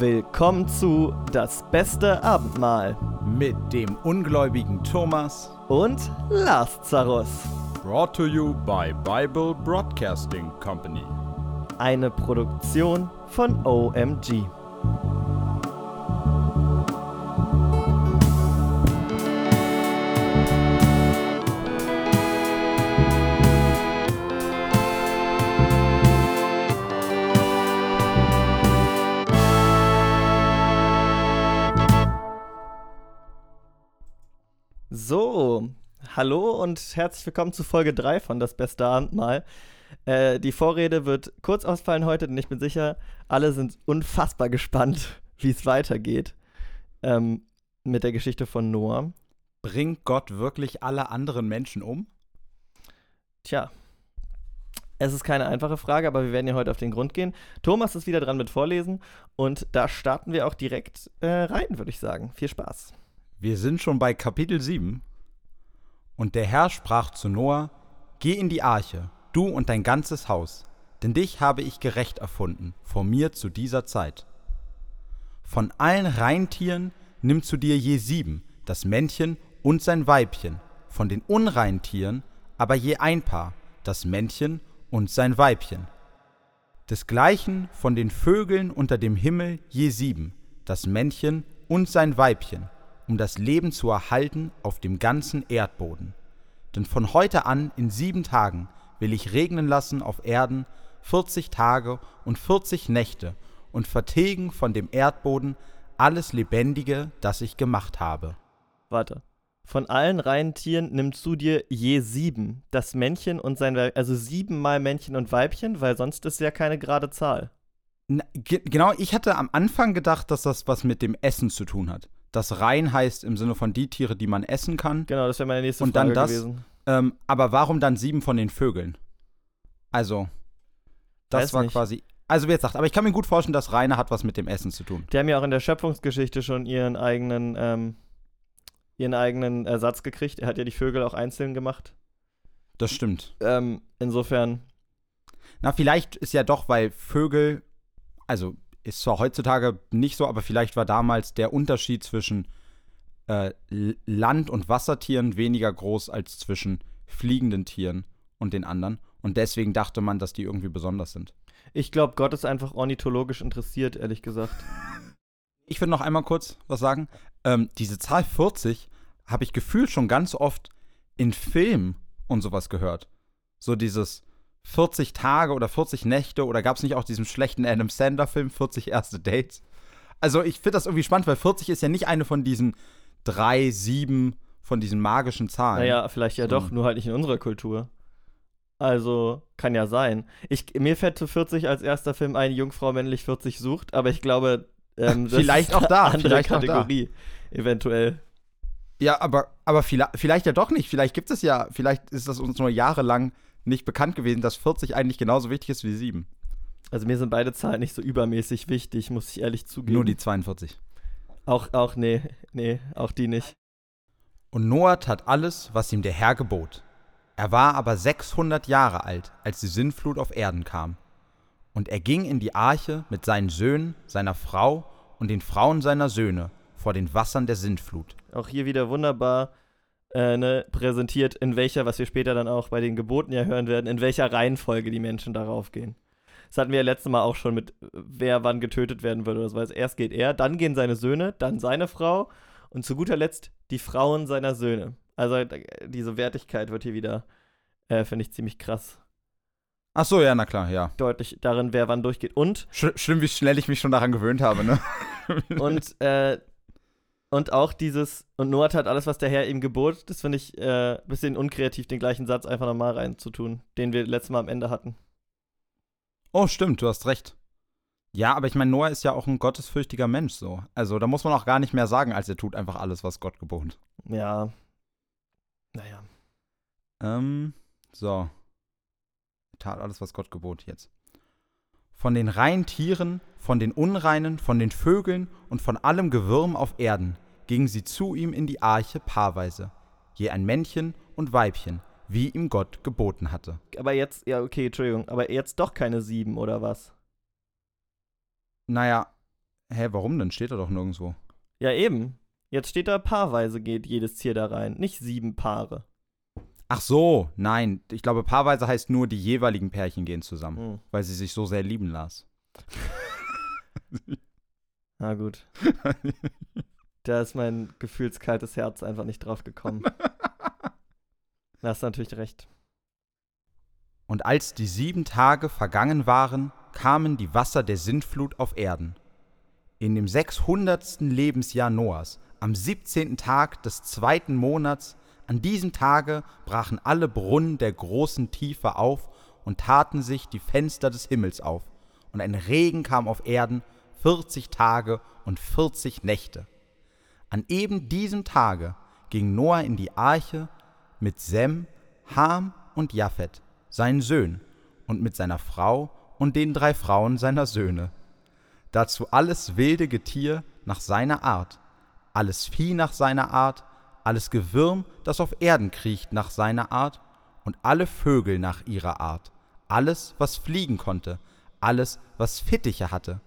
Willkommen zu Das beste Abendmahl mit dem ungläubigen Thomas und Lazarus. Brought to you by Bible Broadcasting Company. Eine Produktion von OMG. Hallo und herzlich willkommen zu Folge 3 von Das beste Abendmahl. Äh, die Vorrede wird kurz ausfallen heute, denn ich bin sicher, alle sind unfassbar gespannt, wie es weitergeht ähm, mit der Geschichte von Noah. Bringt Gott wirklich alle anderen Menschen um? Tja, es ist keine einfache Frage, aber wir werden ja heute auf den Grund gehen. Thomas ist wieder dran mit Vorlesen und da starten wir auch direkt äh, rein, würde ich sagen. Viel Spaß. Wir sind schon bei Kapitel 7. Und der Herr sprach zu Noah: Geh in die Arche, du und dein ganzes Haus, denn dich habe ich gerecht erfunden vor mir zu dieser Zeit. Von allen Reintieren nimm zu dir je sieben, das Männchen und sein Weibchen, von den unreinen Tieren aber je ein Paar, das Männchen und sein Weibchen. Desgleichen von den Vögeln unter dem Himmel je sieben, das Männchen und sein Weibchen, um das Leben zu erhalten auf dem ganzen Erdboden. Denn von heute an in sieben Tagen will ich regnen lassen auf Erden vierzig Tage und vierzig Nächte und vertilgen von dem Erdboden alles Lebendige, das ich gemacht habe. Warte. Von allen reinen Tieren nimmst du dir je sieben, das Männchen und sein Weibchen, also siebenmal Männchen und Weibchen, weil sonst ist ja keine gerade Zahl. Na, ge genau, ich hatte am Anfang gedacht, dass das was mit dem Essen zu tun hat. Das rein heißt im Sinne von die Tiere, die man essen kann. Genau, das wäre meine nächste Und Frage dann das, gewesen. Ähm, aber warum dann sieben von den Vögeln? Also, das Weiß war nicht. quasi. Also, wie jetzt sagt, aber ich kann mir gut vorstellen, dass Reine hat was mit dem Essen zu tun. Die haben ja auch in der Schöpfungsgeschichte schon ihren eigenen, ähm, ihren eigenen Ersatz gekriegt. Er hat ja die Vögel auch einzeln gemacht. Das stimmt. Ähm, insofern, Na, vielleicht ist ja doch, weil Vögel, also ist zwar heutzutage nicht so, aber vielleicht war damals der Unterschied zwischen äh, Land- und Wassertieren weniger groß als zwischen fliegenden Tieren und den anderen. Und deswegen dachte man, dass die irgendwie besonders sind. ich glaube, Gott ist einfach ornithologisch interessiert, ehrlich gesagt. Ich will noch einmal kurz was sagen. Ähm, diese Zahl 40 habe ich gefühlt schon ganz oft in Filmen und sowas gehört. So dieses 40 Tage oder 40 Nächte oder gab es nicht auch diesen schlechten Adam Sandler-Film 40 erste Dates? Also ich finde das irgendwie spannend, weil 40 ist ja nicht eine von diesen drei, sieben, von diesen magischen Zahlen. Naja, vielleicht ja So. doch, nur halt nicht in unserer Kultur. Also, kann ja sein. Ich, mir fällt zu 40 als erster Film ein, Jungfrau männlich 40 sucht, aber ich glaube, ähm, das Vielleicht ist auch da, eine andere vielleicht auch da. Kategorie, eventuell. Ja, aber, aber vielleicht, vielleicht ja doch nicht. Vielleicht gibt es ja, vielleicht ist das uns nur jahrelang nicht bekannt gewesen, dass 40 eigentlich genauso wichtig ist wie 7. Also mir sind beide Zahlen nicht so übermäßig wichtig, muss ich ehrlich zugeben. Nur die 42. Auch, auch, nee, nee, auch die nicht. Und Noah tat alles, was ihm der Herr gebot. Er war aber 600 Jahre alt, als die Sintflut auf Erden kam. Und er ging in die Arche mit seinen Söhnen, seiner Frau und den Frauen seiner Söhne vor den Wassern der Sintflut. Auch hier wieder wunderbar äh, ne, präsentiert, in welcher, was wir später dann auch bei den Geboten ja hören werden, in welcher Reihenfolge die Menschen darauf gehen. Das hatten wir ja letztes Mal auch schon mit, wer wann getötet werden würde oder so. Also erst geht er, dann gehen seine Söhne, dann seine Frau und zu guter Letzt die Frauen seiner Söhne. Also diese Wertigkeit wird hier wieder, äh, finde ich, ziemlich krass Ach so, ja, na klar, ja. deutlich darin, wer wann durchgeht. Und Sch schlimm, wie schnell ich mich schon daran gewöhnt habe, ne? Und, äh, und auch dieses, und Noah tat alles, was der Herr ihm gebot, das finde ich äh, ein bisschen unkreativ, den gleichen Satz einfach nochmal reinzutun, den wir letztes Mal am Ende hatten. oh, stimmt, du hast recht. Ja, aber ich meine, Noah ist ja auch ein gottesfürchtiger Mensch, so. Also, da muss man auch gar nicht mehr sagen, als er tut einfach alles, was Gott gebot. Ja. Naja. Ähm, so. Tat alles, was Gott gebot jetzt. Von den reinen Tieren, von den Unreinen, von den Vögeln und von allem Gewürm auf Erden gingen sie zu ihm in die Arche paarweise, je ein Männchen und Weibchen, wie ihm Gott geboten hatte. Aber jetzt, ja, okay, Entschuldigung, aber jetzt doch keine sieben oder was? Naja, Hä, warum denn? Steht da doch nirgendwo. Ja, eben. Jetzt steht da, paarweise geht jedes Tier da rein, nicht sieben Paare. Ach so, nein. Ich glaube, paarweise heißt nur, die jeweiligen Pärchen gehen zusammen, Hm. weil sie sich so sehr lieben las. Na gut. Da ist mein gefühlskaltes Herz einfach nicht drauf gekommen. Da hast du natürlich recht. Und als die sieben Tage vergangen waren, kamen die Wasser der Sintflut auf Erden. In dem sechshundertsten Lebensjahr Noahs, am siebzehnten Tag des zweiten Monats, an diesem Tage brachen alle Brunnen der großen Tiefe auf und taten sich die Fenster des Himmels auf, und ein Regen kam auf Erden vierzig Tage und vierzig Nächte. An eben diesem Tage ging Noah in die Arche mit Sem, Ham und Japhet, seinen Söhnen, und mit seiner Frau und den drei Frauen seiner Söhne. Dazu alles wilde Getier nach seiner Art, alles Vieh nach seiner Art, alles Gewürm, das auf Erden kriecht nach seiner Art, und alle Vögel nach ihrer Art, alles, was fliegen konnte, alles, was Fittiche hatte.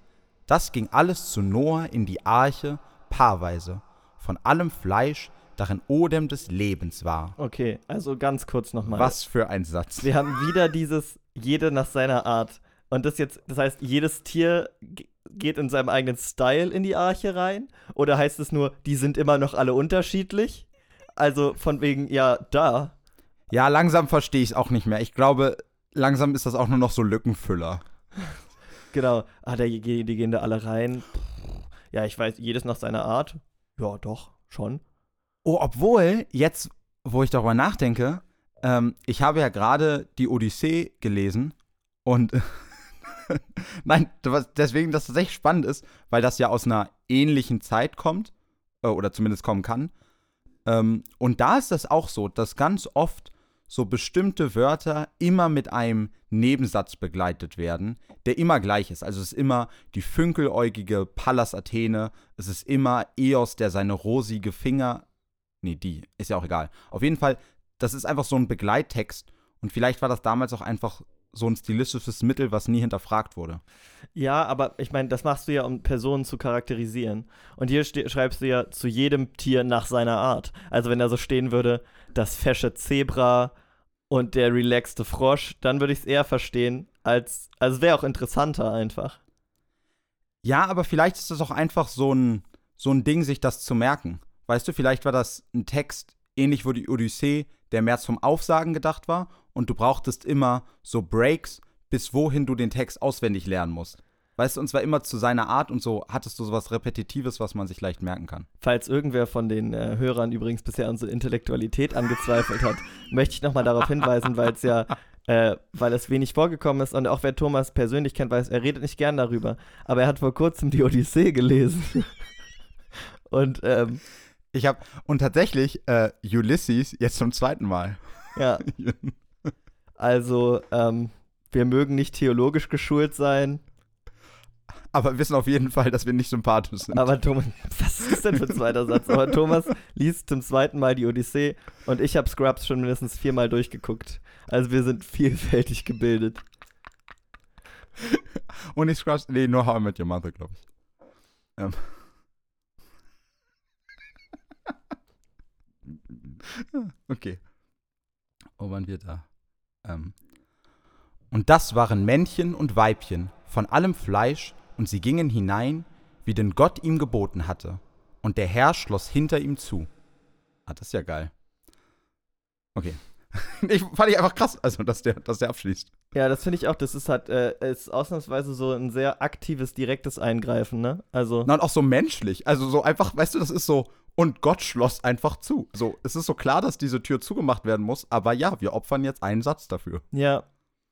Das ging alles zu Noah in die Arche paarweise, von allem Fleisch, darin Odem des Lebens war. Okay, also ganz kurz nochmal. Was für ein Satz. Wir haben wieder dieses jede nach seiner Art. Und das jetzt, das heißt, jedes Tier ge- geht in seinem eigenen Style in die Arche rein? Oder heißt es nur, die sind immer noch alle unterschiedlich? Also von wegen, ja, da. Ja, langsam verstehe ich es auch nicht mehr. Ich glaube, langsam ist das auch nur noch so Lückenfüller. Genau. Ah, da, die, die gehen da alle rein. Ja, ich weiß, jedes nach seiner Art. Ja, doch, schon. Oh, obwohl, jetzt, wo ich darüber nachdenke, ähm, ich habe ja gerade die Odyssee gelesen und nein, deswegen, dass das echt spannend ist, weil das ja aus einer ähnlichen Zeit kommt, äh, oder zumindest kommen kann. Ähm, und da ist das auch so, dass ganz oft so bestimmte Wörter immer mit einem Nebensatz begleitet werden, der immer gleich ist. Also es ist immer die fünkeläugige Pallas Athene, es ist immer Eos, der seine rosige Finger Nee, die. Ist ja auch egal. Auf jeden Fall, das ist einfach so ein Begleittext. Und vielleicht war das damals auch einfach so ein stilistisches Mittel, was nie hinterfragt wurde. Ja, aber ich meine, das machst du ja, um Personen zu charakterisieren. Und hier schreibst du ja zu jedem Tier nach seiner Art. Also wenn da so stehen würde, das fesche Zebra und der relaxte Frosch, dann würde ich es eher verstehen, als, also wäre auch interessanter einfach. Ja, aber vielleicht ist das auch einfach so ein, so ein Ding, sich das zu merken. Weißt du, vielleicht war das ein Text, ähnlich wie die Odyssee, der mehr zum Aufsagen gedacht war und du brauchtest immer so Breaks, bis wohin du den Text auswendig lernen musst. Weißt du, und zwar immer zu seiner Art und so hattest du sowas Repetitives, was man sich leicht merken kann. Falls irgendwer von den äh, Hörern übrigens bisher unsere Intellektualität angezweifelt hat, möchte ich nochmal darauf hinweisen, weil es ja, äh, weil es wenig vorgekommen ist und auch wer Thomas persönlich kennt, weiß, er redet nicht gern darüber. Aber er hat vor kurzem die Odyssee gelesen. und ähm, Ich habe, und tatsächlich, äh, Ulysses jetzt zum zweiten Mal. ja, also ähm, wir mögen nicht theologisch geschult sein, Aber wissen auf jeden Fall, dass wir nicht sympathisch sind. aber Thomas, was ist denn für ein zweiter Satz? Aber Thomas liest zum zweiten Mal die Odyssee und ich habe Scrubs schon mindestens viermal durchgeguckt. Also wir sind vielfältig gebildet. Und ich Scrubs, nee, nur How I Met Your Mother, glaube ich. Ähm. okay. Wo waren wir da? Ähm. Und das waren Männchen und Weibchen von allem Fleisch, und sie gingen hinein, wie denn Gott ihm geboten hatte. Und der Herr schloss hinter ihm zu. Ah, das ist ja geil. Okay. Ich fand ich einfach krass, also dass der, dass der abschließt. Ja, das finde ich auch. Das ist halt, äh, ist ausnahmsweise so ein sehr aktives, direktes Eingreifen, ne? Also, Na, und auch so menschlich. Also so einfach, weißt du, das ist so, und Gott schloss einfach zu. So, es ist so klar, dass diese Tür zugemacht werden muss, aber ja, wir opfern jetzt einen Satz dafür. ja,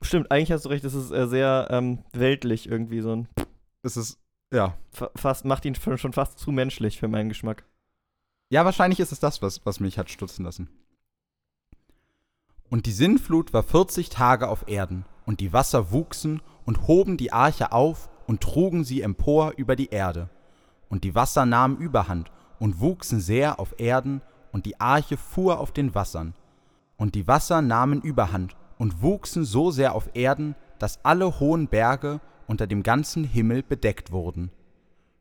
stimmt. Eigentlich hast du recht. Das ist äh, sehr ähm, weltlich irgendwie so ein. Es ist, ja. fa- Fast macht ihn schon schon fast zu menschlich für meinen Geschmack. Ja, wahrscheinlich ist es das, was, was mich hat stutzen lassen. Und die Sinnflut war 40 Tage auf Erden, und die Wasser wuchsen und hoben die Arche auf und trugen sie empor über die Erde. Und die Wasser nahmen Überhand und wuchsen sehr auf Erden, und die Arche fuhr auf den Wassern. Und die Wasser nahmen Überhand und wuchsen so sehr auf Erden, dass alle hohen Berge unter dem ganzen Himmel bedeckt wurden.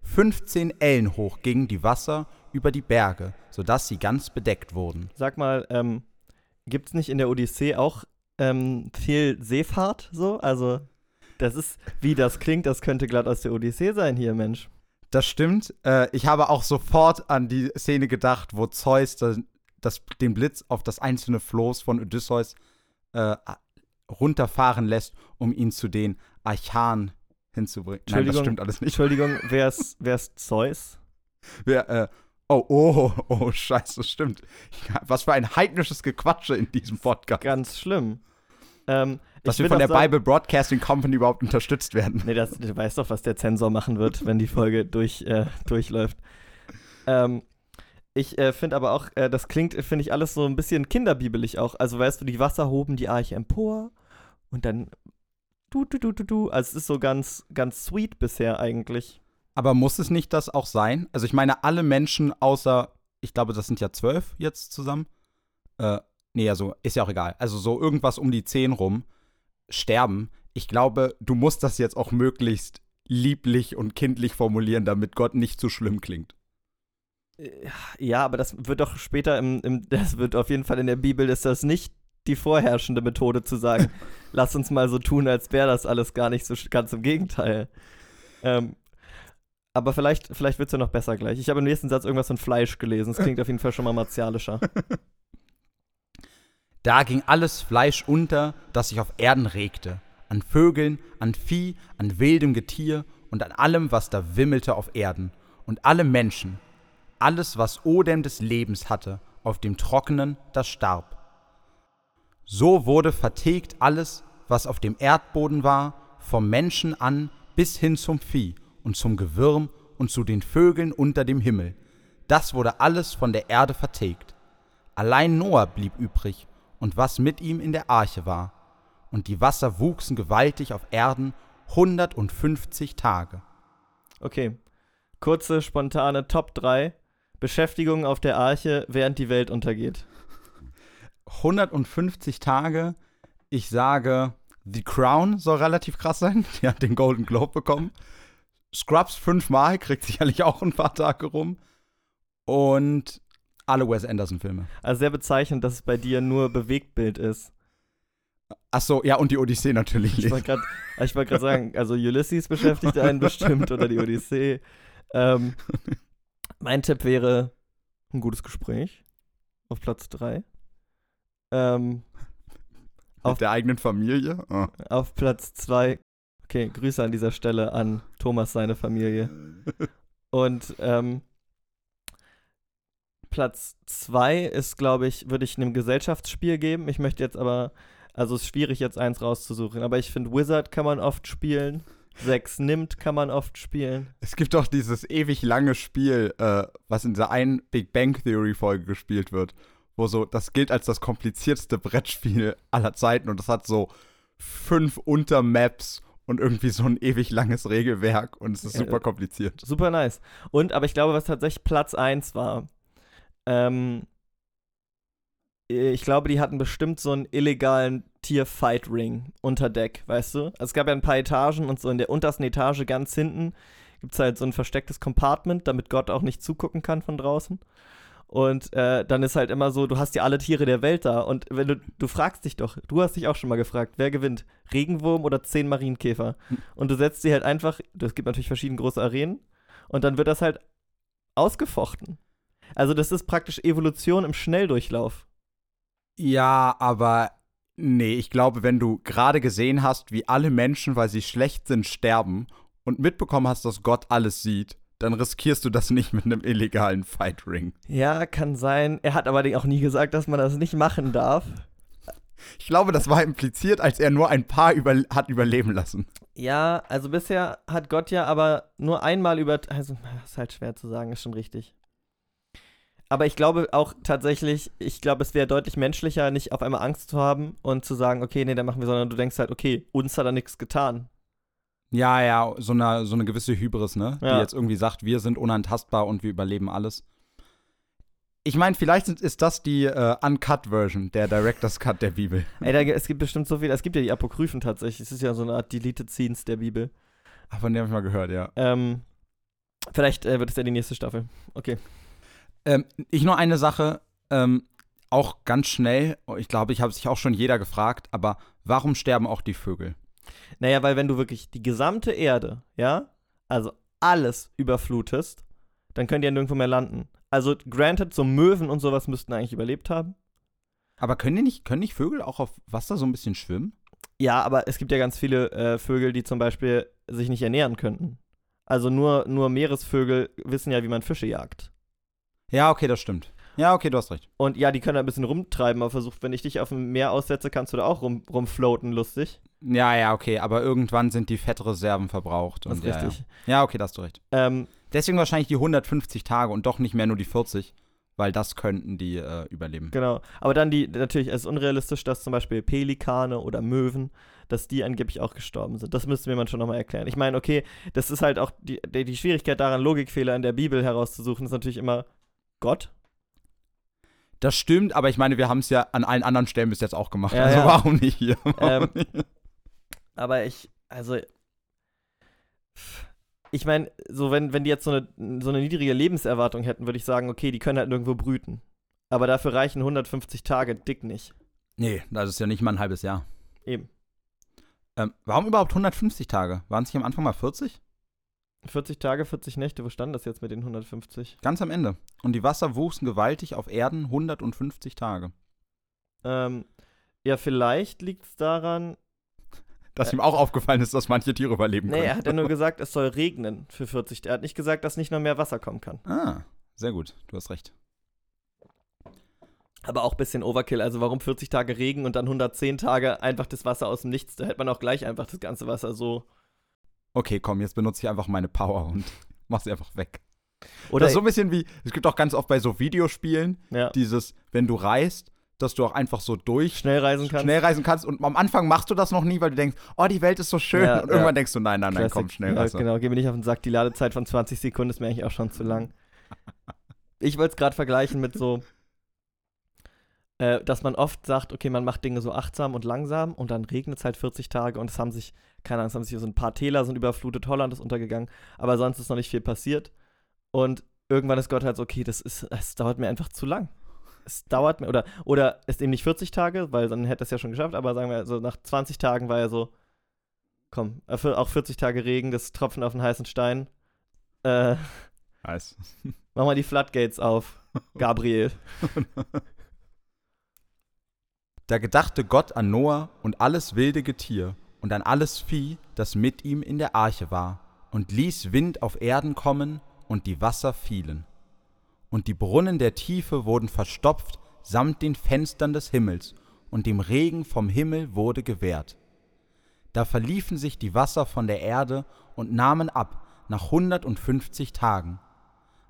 15 Ellen hoch gingen die Wasser über die Berge, sodass sie ganz bedeckt wurden. Sag mal, ähm, gibt nicht in der Odyssee auch ähm, viel Seefahrt so? Also, das ist, wie das klingt, das könnte glatt aus der Odyssee sein hier, Mensch. Das stimmt. Äh, ich habe auch sofort an die Szene gedacht, wo Zeus das, das, den Blitz auf das einzelne Floß von Odysseus äh, runterfahren lässt, um ihn zu den Archanen hinzubringen. Nein, das stimmt alles nicht. Entschuldigung, wer ist, wer ist Zeus? Wer, äh, oh, oh, oh, scheiße, das stimmt. Was für ein heidnisches Gequatsche in diesem Podcast. Ganz schlimm. Ähm, Dass wir von der Bible Broadcasting Company überhaupt unterstützt werden. Nee, das, du weißt doch, was der Zensor machen wird, wenn die Folge durch, äh, durchläuft. Ähm, ich äh, finde aber auch, äh, das klingt, finde ich, alles so ein bisschen kinderbibelig auch. Also, weißt du, die Wasser hoben die Arche empor und dann du, du, du, du, du. Also, es ist so ganz, ganz sweet bisher eigentlich. Aber muss es nicht das auch sein? Also, ich meine, alle Menschen außer, ich glaube, das sind ja zwölf jetzt zusammen. Äh, nee, also, ist ja auch egal. Also, so irgendwas um die zehn rum sterben. Ich glaube, du musst das jetzt auch möglichst lieblich und kindlich formulieren, damit Gott nicht zu schlimm klingt. Ja, aber das wird doch später im, im, das wird auf jeden Fall in der Bibel, ist das nicht die vorherrschende Methode zu sagen, lass uns mal so tun, als wäre das alles gar nicht so ganz im Gegenteil. Ähm, aber vielleicht, vielleicht wird es ja noch besser gleich. Ich habe im nächsten Satz irgendwas von Fleisch gelesen. Es klingt auf jeden Fall schon mal martialischer. Da ging alles Fleisch unter, das sich auf Erden regte. An Vögeln, an Vieh, an wildem Getier und an allem, was da wimmelte auf Erden. Und alle Menschen, alles, was Odem des Lebens hatte, auf dem Trockenen, das starb. So wurde vertilgt alles, was auf dem Erdboden war, vom Menschen an bis hin zum Vieh und zum Gewürm und zu den Vögeln unter dem Himmel. Das wurde alles von der Erde vertilgt. Allein Noah blieb übrig und was mit ihm in der Arche war. Und die Wasser wuchsen gewaltig auf Erden 150 Tage. Okay, kurze, spontane Top 3 Beschäftigung auf der Arche, während die Welt untergeht. 150 Tage. Ich sage, The Crown soll relativ krass sein. Die hat den Golden Globe bekommen. Scrubs fünfmal, kriegt sicherlich auch ein paar Tage rum. Und alle Wes Anderson-Filme. Also sehr bezeichnend, dass es bei dir nur Bewegtbild ist. Ach so, ja, und die Odyssee natürlich. Ich wollte gerade wollt sagen, also Ulysses beschäftigt einen bestimmt oder die Odyssee. Ähm, mein Tipp wäre ein gutes Gespräch auf Platz 3. Ähm, Mit der eigenen Familie? Oh. Auf Platz 2. Okay, Grüße an dieser Stelle an Thomas, seine Familie. Und ähm, Platz 2 ist, glaube ich, würde ich einem Gesellschaftsspiel geben. Ich möchte jetzt aber, also es ist schwierig jetzt eins rauszusuchen, aber ich finde Wizard kann man oft spielen. 6 nimmt, kann man oft spielen. Es gibt doch dieses ewig lange Spiel, äh, was in dieser einen Big Bang Theory Folge gespielt wird, wo so, das gilt als das komplizierteste Brettspiel aller Zeiten und das hat so fünf Untermaps und irgendwie so ein ewig langes Regelwerk und es ist super kompliziert. Super nice. Und, aber ich glaube, was tatsächlich Platz 1 war, ähm, ich glaube, die hatten bestimmt so einen illegalen Tier-Fight-Ring unter Deck, weißt du? Also es gab ja ein paar Etagen und so in der untersten Etage ganz hinten gibt es halt so ein verstecktes Compartment, damit Gott auch nicht zugucken kann von draußen. Und äh, dann ist halt immer so, du hast ja alle Tiere der Welt da. Und wenn du, du fragst dich doch, du hast dich auch schon mal gefragt, wer gewinnt? Regenwurm oder zehn Marienkäfer? Hm. Und du setzt sie halt einfach, es gibt natürlich verschiedene große Arenen, und dann wird das halt ausgefochten. Also das ist praktisch Evolution im Schnelldurchlauf. Ja, aber nee, ich glaube, wenn du gerade gesehen hast, wie alle Menschen, weil sie schlecht sind, sterben und mitbekommen hast, dass Gott alles sieht, dann riskierst du das nicht mit einem illegalen Fight Ring. Ja, kann sein. Er hat aber auch nie gesagt, dass man das nicht machen darf. Ich glaube, das war impliziert, als er nur ein paar über hat überleben lassen. Ja, also bisher hat Gott ja aber nur einmal über. Also, ist halt schwer zu sagen, ist schon richtig. Aber ich glaube auch tatsächlich, ich glaube, es wäre deutlich menschlicher, nicht auf einmal Angst zu haben und zu sagen, okay, nee, dann machen wir, sondern du denkst halt, okay, uns hat er nichts getan. Ja, ja, so eine, so eine gewisse Hybris, ne? Ja. Die jetzt irgendwie sagt, wir sind unantastbar und wir überleben alles. Ich meine, vielleicht ist das die äh, Uncut-Version, der Director's Cut der Bibel. Ey, da, es gibt bestimmt so viel, es gibt ja die Apokryphen tatsächlich. Es ist ja so eine Art Deleted Scenes der Bibel. Ach, von der habe ich mal gehört, ja. Ähm, Vielleicht äh, wird es ja die nächste Staffel. Okay. Ähm, ich nur eine Sache, ähm, auch ganz schnell, ich glaube, ich habe sich auch schon jeder gefragt, aber warum sterben auch die Vögel? Naja, weil wenn du wirklich die gesamte Erde, ja, also alles überflutest, dann können die ja nirgendwo mehr landen. Also, granted, so Möwen und sowas müssten eigentlich überlebt haben. Aber können die nicht, können nicht Vögel auch auf Wasser so ein bisschen schwimmen? Ja, aber es gibt ja ganz viele äh, Vögel, die zum Beispiel sich nicht ernähren könnten. Also nur, nur Meeresvögel wissen ja, wie man Fische jagt. Ja, okay, das stimmt. Ja, okay, du hast recht. Und ja, die können da ein bisschen rumtreiben, aber versucht, wenn ich dich auf dem Meer aussetze, kannst du da auch rum, rumfloaten, lustig. Ja, ja, okay, aber irgendwann sind die Fettreserven verbraucht. Das und ist ja, richtig. Ja. ja, okay, da hast du recht. Ähm, Deswegen wahrscheinlich die 150 Tage und doch nicht mehr nur die 40, weil das könnten die äh, überleben. genau. Aber dann die, natürlich, es ist unrealistisch, dass zum Beispiel Pelikane oder Möwen, dass die angeblich auch gestorben sind. Das müsste mir man schon nochmal erklären. Ich meine, okay, das ist halt auch die, die Schwierigkeit daran, Logikfehler in der Bibel herauszusuchen, ist natürlich immer Gott. Das stimmt, aber ich meine, wir haben es ja an allen anderen Stellen bis jetzt auch gemacht. Ja, also ja. warum nicht hier? Warum Ähm, nicht? Aber ich, also, ich meine, so wenn, wenn die jetzt so eine, so eine niedrige Lebenserwartung hätten, würde ich sagen, okay, die können halt nirgendwo brüten. Aber dafür reichen 150 Tage dick nicht. Nee, das ist ja nicht mal ein halbes Jahr. Eben. Ähm, warum überhaupt 150 Tage? Waren es nicht am Anfang mal 40? 40 Tage, 40 Nächte, wo stand das jetzt mit den 150? Ganz am Ende. Und die Wasser wuchsen gewaltig auf Erden 150 Tage. Ähm, ja, vielleicht liegt es daran. Dass Äh. ihm auch aufgefallen ist, dass manche Tiere überleben Nee, können. er hat ja nur gesagt, es soll regnen für 40. Er hat nicht gesagt, dass nicht noch mehr Wasser kommen kann. ah, sehr gut. Du hast recht. Aber auch ein bisschen Overkill. Also warum 40 Tage Regen und dann 110 Tage einfach das Wasser aus dem Nichts? Da hätte man auch gleich einfach das ganze Wasser so. Okay, komm, jetzt benutze ich einfach meine Power und mach sie einfach weg. Oder das ist so ein bisschen wie, es gibt auch ganz oft bei so Videospielen, ja, dieses, wenn du reist, dass du auch einfach so durch schnell reisen kann. schnell reisen kannst und am Anfang machst du das noch nie, weil du denkst, oh, die Welt ist so schön Ja, und irgendwann ja. denkst du, nein, nein, nein, komm, schnell reisen. Genau, geh mir nicht auf den Sack. Die Ladezeit von 20 Sekunden ist mir eigentlich auch schon zu lang. Ich wollte es gerade vergleichen mit so, äh, dass man oft sagt, okay, man macht Dinge so achtsam und langsam und dann regnet es halt 40 Tage und es haben sich, keine Ahnung, es haben sich so ein paar Täler sind überflutet, Holland ist untergegangen, aber sonst ist noch nicht viel passiert. Und irgendwann ist Gott halt so, okay, das ist, es dauert mir einfach zu lang. Es dauert mir, oder, oder ist eben nicht 40 Tage, weil dann hätte er es ja schon geschafft, aber sagen wir, so nach 20 Tagen war er so, komm, auch 40 Tage Regen, das Tropfen auf den heißen Stein. Äh, Nice. mach mal die Floodgates auf, Gabriel. Da gedachte Gott an Noah und alles wilde Getier und an alles Vieh, das mit ihm in der Arche war, und ließ Wind auf Erden kommen, und die Wasser fielen. Und die Brunnen der Tiefe wurden verstopft samt den Fenstern des Himmels, und dem Regen vom Himmel wurde gewährt. Da verliefen sich die Wasser von der Erde und nahmen ab nach hundertundfünfzig Tagen.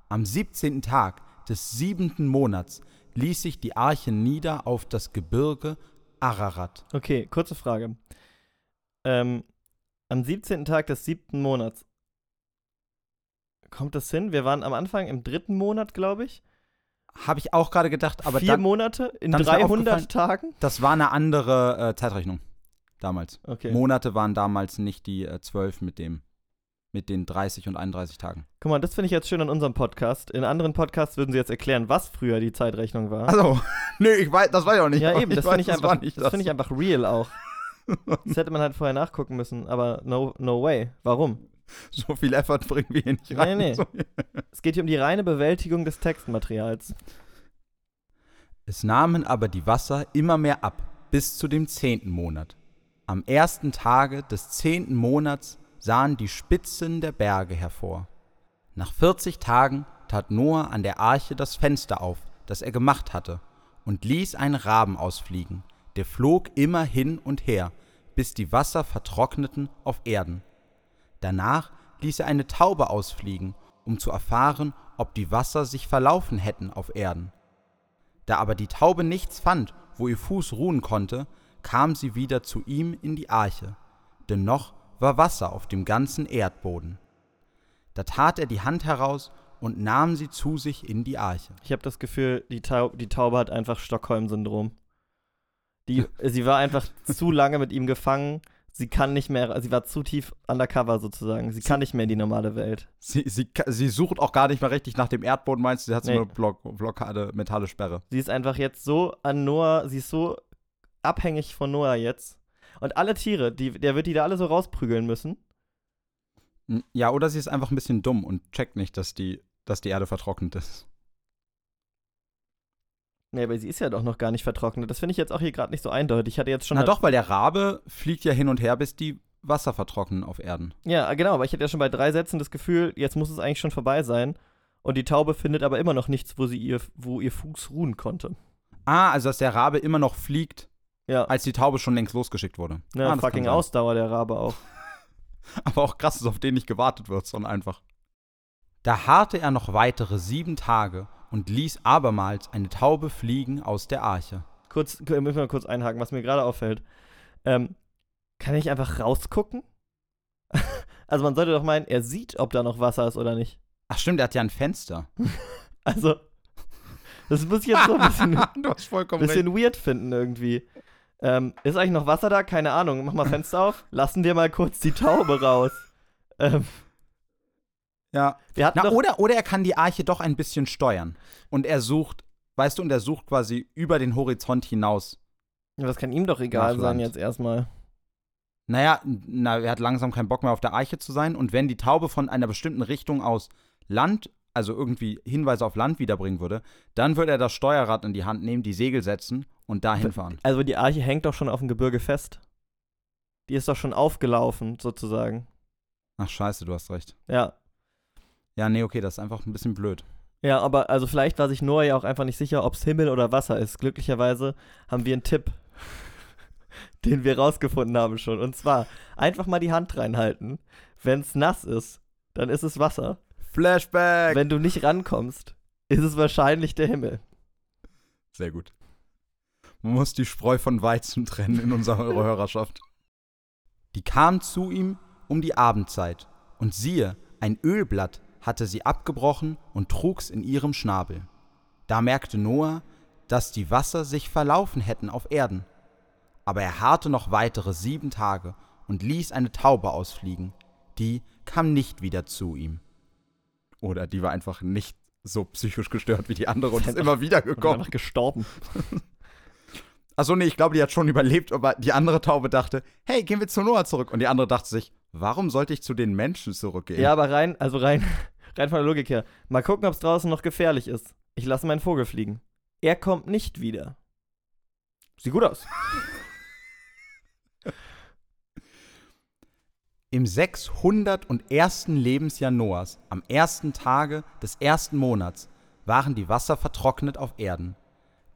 Am siebzehnten Tag des siebenten Monats ließ sich die Arche nieder auf das Gebirge Ararat. Okay, kurze Frage. Ähm, am 17. Tag des siebten Monats. Kommt das hin? Wir waren am Anfang im dritten Monat, glaube ich. Habe ich auch gerade gedacht, aber Vier dann, Monate in dann ist mir 300 aufgefallen- Tagen? das war eine andere äh, Zeitrechnung damals. Okay. Monate waren damals nicht die äh, 12 mit dem mit den 30 und 31 Tagen. Guck mal, das finde ich jetzt schön an unserem Podcast. In anderen Podcasts würden sie jetzt erklären, was früher die Zeitrechnung war. Also, nee, ich weiß, das weiß ich auch nicht. ja, eben, das finde ich, war einfach, nicht das find ich einfach real auch. Das hätte man halt vorher nachgucken müssen, aber no, no way. Warum? so viel Effort bringen wir hier nicht rein. Nee, nee. Es geht hier um die reine Bewältigung des Textmaterials. Es nahmen aber die Wasser immer mehr ab, bis zu dem zehnten Monat. Am ersten Tage des zehnten Monats sahen die Spitzen der Berge hervor. Nach vierzig Tagen tat Noah an der Arche das Fenster auf, das er gemacht hatte, und ließ einen Raben ausfliegen, der flog immer hin und her, bis die Wasser vertrockneten auf Erden. Danach ließ er eine Taube ausfliegen, um zu erfahren, ob die Wasser sich verlaufen hätten auf Erden. Da aber die Taube nichts fand, wo ihr Fuß ruhen konnte, kam sie wieder zu ihm in die Arche, denn noch war Wasser auf dem ganzen Erdboden. Da tat er die Hand heraus und nahm sie zu sich in die Arche. Ich habe das Gefühl, die, Tau die Taube hat einfach Stockholm-Syndrom. Die, sie war einfach zu lange mit ihm gefangen. sie kann nicht mehr, sie war zu tief undercover sozusagen. Sie kann nicht mehr in die normale Welt. Sie, sie, sie sucht auch gar nicht mehr richtig nach dem Erdboden, meinst du? Sie hat so Nee. eine Block, Blockade, Metallesperre. Sie ist einfach jetzt so an Noah, sie ist so abhängig von Noah jetzt. Und alle Tiere, die, der wird die da alle so rausprügeln müssen. Ja, oder sie ist einfach ein bisschen dumm und checkt nicht, dass die, dass die Erde vertrocknet ist. Nee, aber sie ist ja doch noch gar nicht vertrocknet. Das finde ich jetzt auch hier gerade nicht so eindeutig. Ich hatte jetzt schon. Na doch, weil der Rabe fliegt ja hin und her, bis die Wasser vertrocknen auf Erden. Ja, genau, aber ich hatte ja schon bei drei Sätzen das Gefühl, jetzt muss es eigentlich schon vorbei sein. Und die Taube findet aber immer noch nichts, wo sie ihr, wo ihr Fuß ruhen konnte. Ah, also dass der Rabe immer noch fliegt, Ja, als die Taube schon längst losgeschickt wurde. ja ah, fucking. Ausdauer der Rabe auch. Aber auch krass ist, auf den nicht gewartet wird, sondern einfach. Da harrte er noch weitere sieben Tage und ließ abermals eine Taube fliegen aus der Arche. Kurz, müssen wir kurz einhaken, was mir gerade auffällt. Ähm, kann ich einfach rausgucken? also man sollte doch meinen, er sieht, ob da noch Wasser ist oder nicht. Ach stimmt, er hat ja ein Fenster. Also, das muss ich jetzt so ein bisschen, bisschen weird finden irgendwie. Ähm, ist eigentlich noch Wasser da? Keine Ahnung. Mach mal Fenster auf. Lassen wir mal kurz die Taube raus. Ähm, Ja. Na, oder, oder er kann die Arche doch ein bisschen steuern. Und er sucht, weißt du, und er sucht quasi über den Horizont hinaus. Ja, Das kann ihm doch egal Nach sein jetzt erstmal. Naja, na, er hat langsam keinen Bock mehr auf der Eiche zu sein. Und wenn die Taube von einer bestimmten Richtung aus Land, also irgendwie Hinweise auf Land wiederbringen würde, dann würde er das Steuerrad in die Hand nehmen, die Segel setzen und dahin fahren. Also die Arche hängt doch schon auf dem Gebirge fest. Die ist doch schon aufgelaufen, sozusagen. Ach scheiße, du hast recht. Ja. Ja, nee, okay, das ist einfach ein bisschen blöd. Ja, aber also vielleicht war sich Noah ja auch einfach nicht sicher, ob es Himmel oder Wasser ist. Glücklicherweise haben wir einen Tipp, den wir rausgefunden haben schon. Und zwar einfach mal die Hand reinhalten. Wenn es nass ist, dann ist es Wasser. Flashback! Wenn du nicht rankommst, ist es wahrscheinlich der Himmel. Sehr gut. Man muss die Spreu von Weizen trennen in unserer Hörerschaft. Die kam zu ihm um die Abendzeit, und siehe, ein Ölblatt hatte sie abgebrochen und trug's in ihrem Schnabel. Da merkte Noah, dass die Wasser sich verlaufen hätten auf Erden. Aber er harrte noch weitere sieben Tage und ließ eine Taube ausfliegen. Die kam nicht wieder zu ihm. Oder die war einfach nicht so psychisch gestört wie die andere und ist immer wieder Und gekommen. einfach gestorben. Achso, nee, ich glaube, die hat schon überlebt, aber die andere Taube dachte, hey, gehen wir zu Noah zurück. Und die andere dachte sich, warum sollte ich zu den Menschen zurückgehen? Ja, aber rein, also rein, rein von der Logik her. Mal gucken, ob es draußen noch gefährlich ist. Ich lasse meinen Vogel fliegen. Er kommt nicht wieder. Sieht gut aus. Im 601. Lebensjahr Noahs, am ersten Tage des ersten Monats, waren die Wasser vertrocknet auf Erden.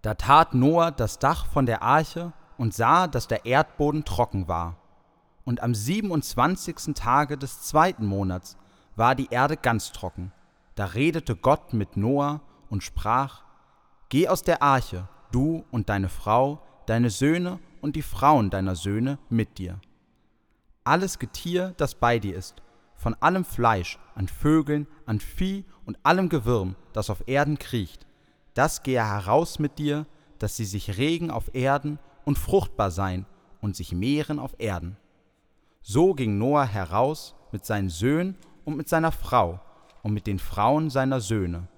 Da tat Noah das Dach von der Arche und sah, dass der Erdboden trocken war. Und am 27. Tage des zweiten Monats war die Erde ganz trocken. Da redete Gott mit Noah und sprach, Geh aus der Arche, du und deine Frau, deine Söhne und die Frauen deiner Söhne mit dir alles Getier, das bei dir ist, von allem Fleisch, an Vögeln, an Vieh und allem Gewürm, das auf Erden kriecht, das gehe heraus mit dir, dass sie sich regen auf Erden und fruchtbar sein und sich mehren auf Erden. So ging Noah heraus mit seinen Söhnen und mit seiner Frau und mit den Frauen seiner Söhne.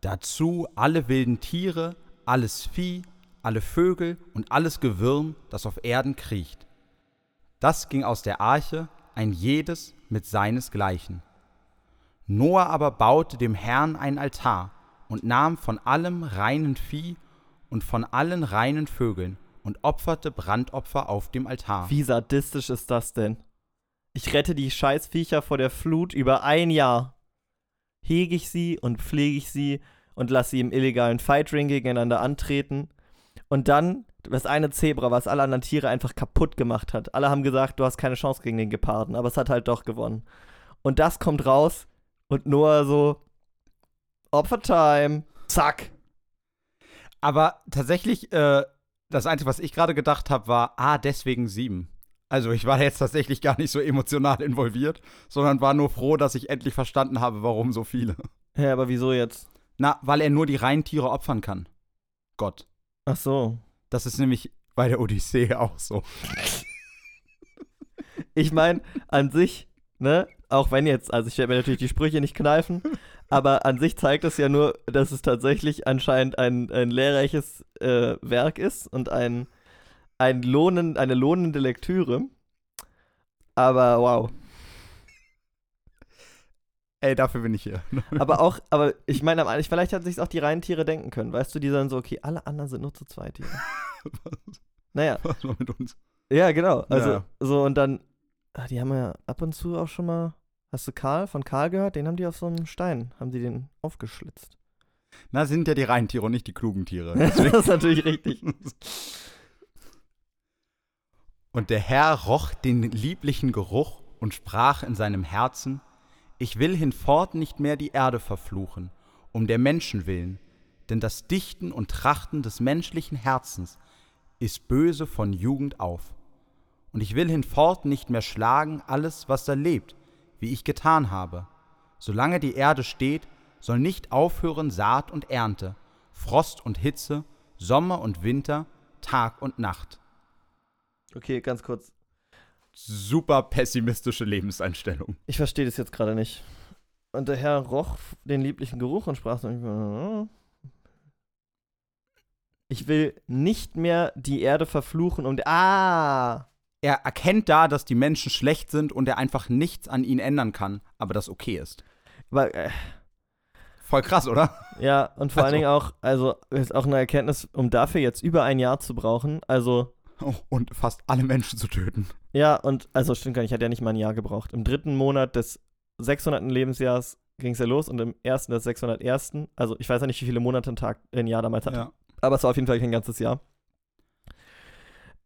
Dazu alle wilden Tiere, alles Vieh, alle Vögel und alles Gewürm, das auf Erden kriecht. Das ging aus der Arche, ein jedes mit seinesgleichen. Noah aber baute dem Herrn ein Altar und nahm von allem reinen Vieh und von allen reinen Vögeln und opferte Brandopfer auf dem Altar. Wie sadistisch ist das denn? Ich rette die Scheißviecher vor der Flut über ein Jahr. Hege ich sie und pflege ich sie und lasse sie im illegalen Fightring gegeneinander antreten. Und dann das eine Zebra, was alle anderen Tiere einfach kaputt gemacht hat. Alle haben gesagt, du hast keine Chance gegen den Geparden, aber es hat halt doch gewonnen. Und das kommt raus und Noah so, Opfertime, zack. Aber tatsächlich, äh, das Einzige, was ich gerade gedacht habe, war, ah, deswegen sieben. Also ich war jetzt tatsächlich gar nicht so emotional involviert, sondern war nur froh, dass ich endlich verstanden habe, warum so viele. Ja, aber wieso jetzt? Na, weil er nur die reinen Tiere opfern kann. Gott. Ach so. Das ist nämlich bei der Odyssee auch so. ich meine, an sich, ne, auch wenn jetzt, also ich werde mir natürlich die Sprüche nicht kneifen, aber an sich zeigt es ja nur, dass es tatsächlich anscheinend ein, ein lehrreiches äh, Werk ist und ein, ein lohnen, eine lohnende Lektüre. Aber wow. Ey, dafür bin ich hier. Aber auch, aber ich meine, vielleicht hat sich auch die Reintiere denken können. Weißt du, die dann so, okay, alle anderen sind nur zu zweit hier. Naja, Was war mit uns? ja, genau. Also, Ja. so und dann, ah, die haben ja ab und zu auch schon mal, hast du Karl, von Karl gehört? Den haben die auf so einem Stein, haben die den aufgeschlitzt. Na, sind ja die Reintiere und nicht die klugen Tiere. das ist natürlich richtig. Und der Herr roch den lieblichen Geruch und sprach in seinem Herzen, ich will hinfort nicht mehr die Erde verfluchen, um der Menschen willen, denn das Dichten und Trachten des menschlichen Herzens ist böse von Jugend auf. Und ich will hinfort nicht mehr schlagen alles, was da lebt, wie ich getan habe. Solange die Erde steht, soll nicht aufhören Saat und Ernte, Frost und Hitze, Sommer und Winter, Tag und Nacht. Okay, ganz kurz. super pessimistische Lebenseinstellung. Ich verstehe das jetzt gerade nicht. Und der Herr roch den lieblichen Geruch und sprach so, ich will nicht mehr die Erde verfluchen die, ah, Er erkennt da, dass die Menschen schlecht sind und er einfach nichts an ihnen ändern kann, aber das okay ist. aber, äh, Voll krass, oder? ja, und vor allen Also. Dingen auch, also, ist auch eine Erkenntnis, um dafür jetzt über ein Jahr zu brauchen, also, und fast alle Menschen zu töten. ja, und, also, stimmt gar nicht, hat ja nicht mal ein Jahr gebraucht. Im dritten Monat des 600. Lebensjahres ging es ja los und im ersten des 601. Also, ich weiß ja nicht, wie viele Monate ein Tag, ein Jahr damals hatte. Ja. aber es war auf jeden Fall kein ganzes Jahr.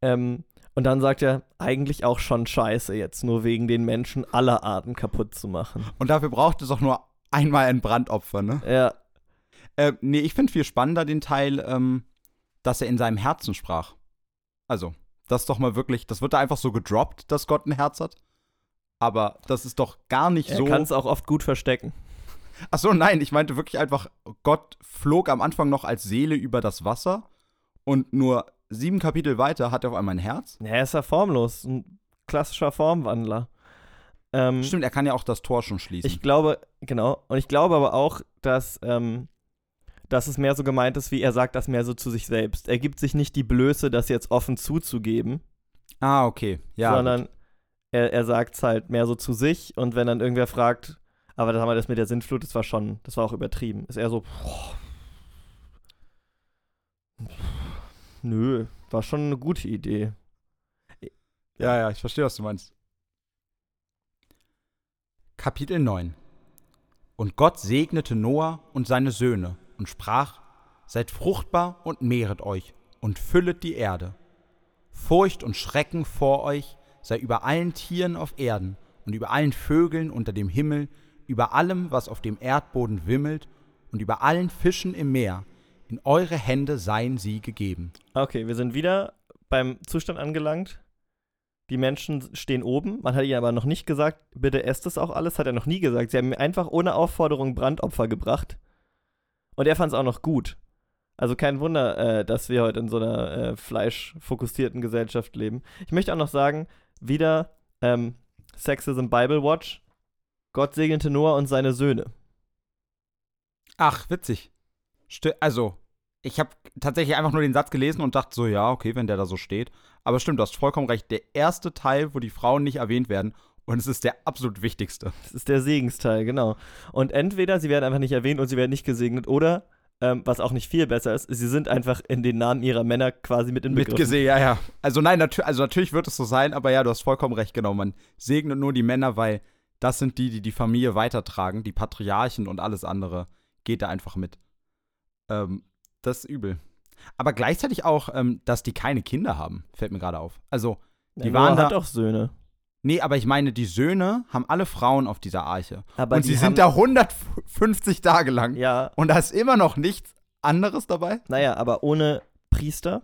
Ähm, und dann sagt er, eigentlich auch schon scheiße jetzt, nur wegen den Menschen aller Arten kaputt zu machen. Und dafür braucht es auch nur einmal ein Brandopfer, ne? Ja, Äh, nee, ich finde viel spannender den Teil, ähm, dass er in seinem Herzen sprach. Also, das ist doch mal wirklich, das wird da einfach so gedroppt, dass Gott ein Herz hat. Aber das ist doch gar nicht er so. kann es auch oft gut verstecken. Ach so, nein, ich meinte wirklich einfach, Gott flog am Anfang noch als Seele über das Wasser und nur sieben Kapitel weiter hat er auf einmal ein Herz. Ja, er ist ja formlos, ein klassischer Formwandler. Ähm, Stimmt, er kann ja auch das Tor schon schließen. Ich glaube, genau. Und ich glaube aber auch, dass, ähm, dass es mehr so gemeint ist, wie er sagt das mehr so zu sich selbst. Er gibt sich nicht die Blöße, das jetzt offen zuzugeben, ah, okay. Ja. sondern er, er sagt es halt mehr so zu sich und wenn dann irgendwer fragt, aber das haben wir das mit der Sintflut, das war schon, das war auch übertrieben. Ist eher so, boah, nö, war schon eine gute Idee. ja, ja, ich verstehe, was du meinst. Kapitel 9 Und Gott segnete Noah und seine Söhne und sprach, Seid fruchtbar und mehret euch und füllet die Erde. Furcht und Schrecken vor euch sei über allen Tieren auf Erden und über allen Vögeln unter dem Himmel, über allem, was auf dem Erdboden wimmelt und über allen Fischen im Meer. In eure Hände seien sie gegeben. Okay, wir sind wieder beim Zustand angelangt. Die Menschen stehen oben. Man hat ihnen aber noch nicht gesagt, bitte esst es auch alles. Hat er noch nie gesagt. Sie haben einfach ohne Aufforderung Brandopfer gebracht. Und er fand es auch noch gut. Also kein Wunder, äh, dass wir heute in so einer äh, fleischfokussierten Gesellschaft leben. Ich möchte auch noch sagen, wieder ähm, Sexism Bible Watch. Gott segnete Noah und seine Söhne. Ach, witzig. Sti also, ich habe tatsächlich einfach nur den Satz gelesen und dachte so, ja, okay, wenn der da so steht. Aber stimmt, du hast vollkommen recht. Der erste Teil, wo die Frauen nicht erwähnt werden, und es ist der absolut wichtigste. Das ist der Segensteil, genau. Und entweder sie werden einfach nicht erwähnt und sie werden nicht gesegnet, oder, ähm, was auch nicht viel besser ist, sie sind einfach in den Namen ihrer Männer quasi mit inbegriffen. Mitgesehen, ja, ja. Also nein, natür also natürlich wird es so sein, aber ja, du hast vollkommen recht, genau. Man segnet nur die Männer, weil das sind die, die die Familie weitertragen, die Patriarchen und alles andere geht da einfach mit. Ähm, das ist übel. Aber gleichzeitig auch, ähm, dass die keine Kinder haben, fällt mir gerade auf. Also, Ja, die Noah waren hat da- auch Söhne. Nee, aber ich meine, die Söhne haben alle Frauen auf dieser Arche. Aber und die sie sind da 150 Tage lang. Ja, Und da ist immer noch nichts anderes dabei. naja, aber ohne Priester.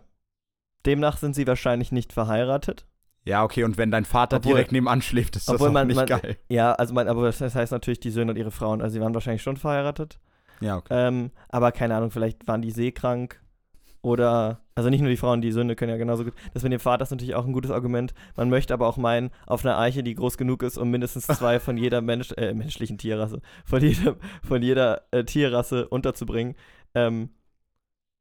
Demnach sind sie wahrscheinlich nicht verheiratet. Ja, okay, und wenn dein Vater Obwohl- direkt nebenan schläft, ist das obwohl auch man- nicht man- geil. Ja, also man, aber das heißt natürlich die Söhne und ihre Frauen. Also sie waren wahrscheinlich schon verheiratet. Ja, okay. Ähm, aber keine Ahnung, vielleicht waren die seekrank oder Also nicht nur die Frauen, die Söhne können ja genauso gut. Das mit dem Vater ist natürlich auch ein gutes Argument. Man möchte aber auch meinen, auf einer Eiche, die groß genug ist, um mindestens zwei von jeder Mensch, äh, menschlichen Tierrasse, von jeder, von jeder äh, Tierrasse unterzubringen. Ähm,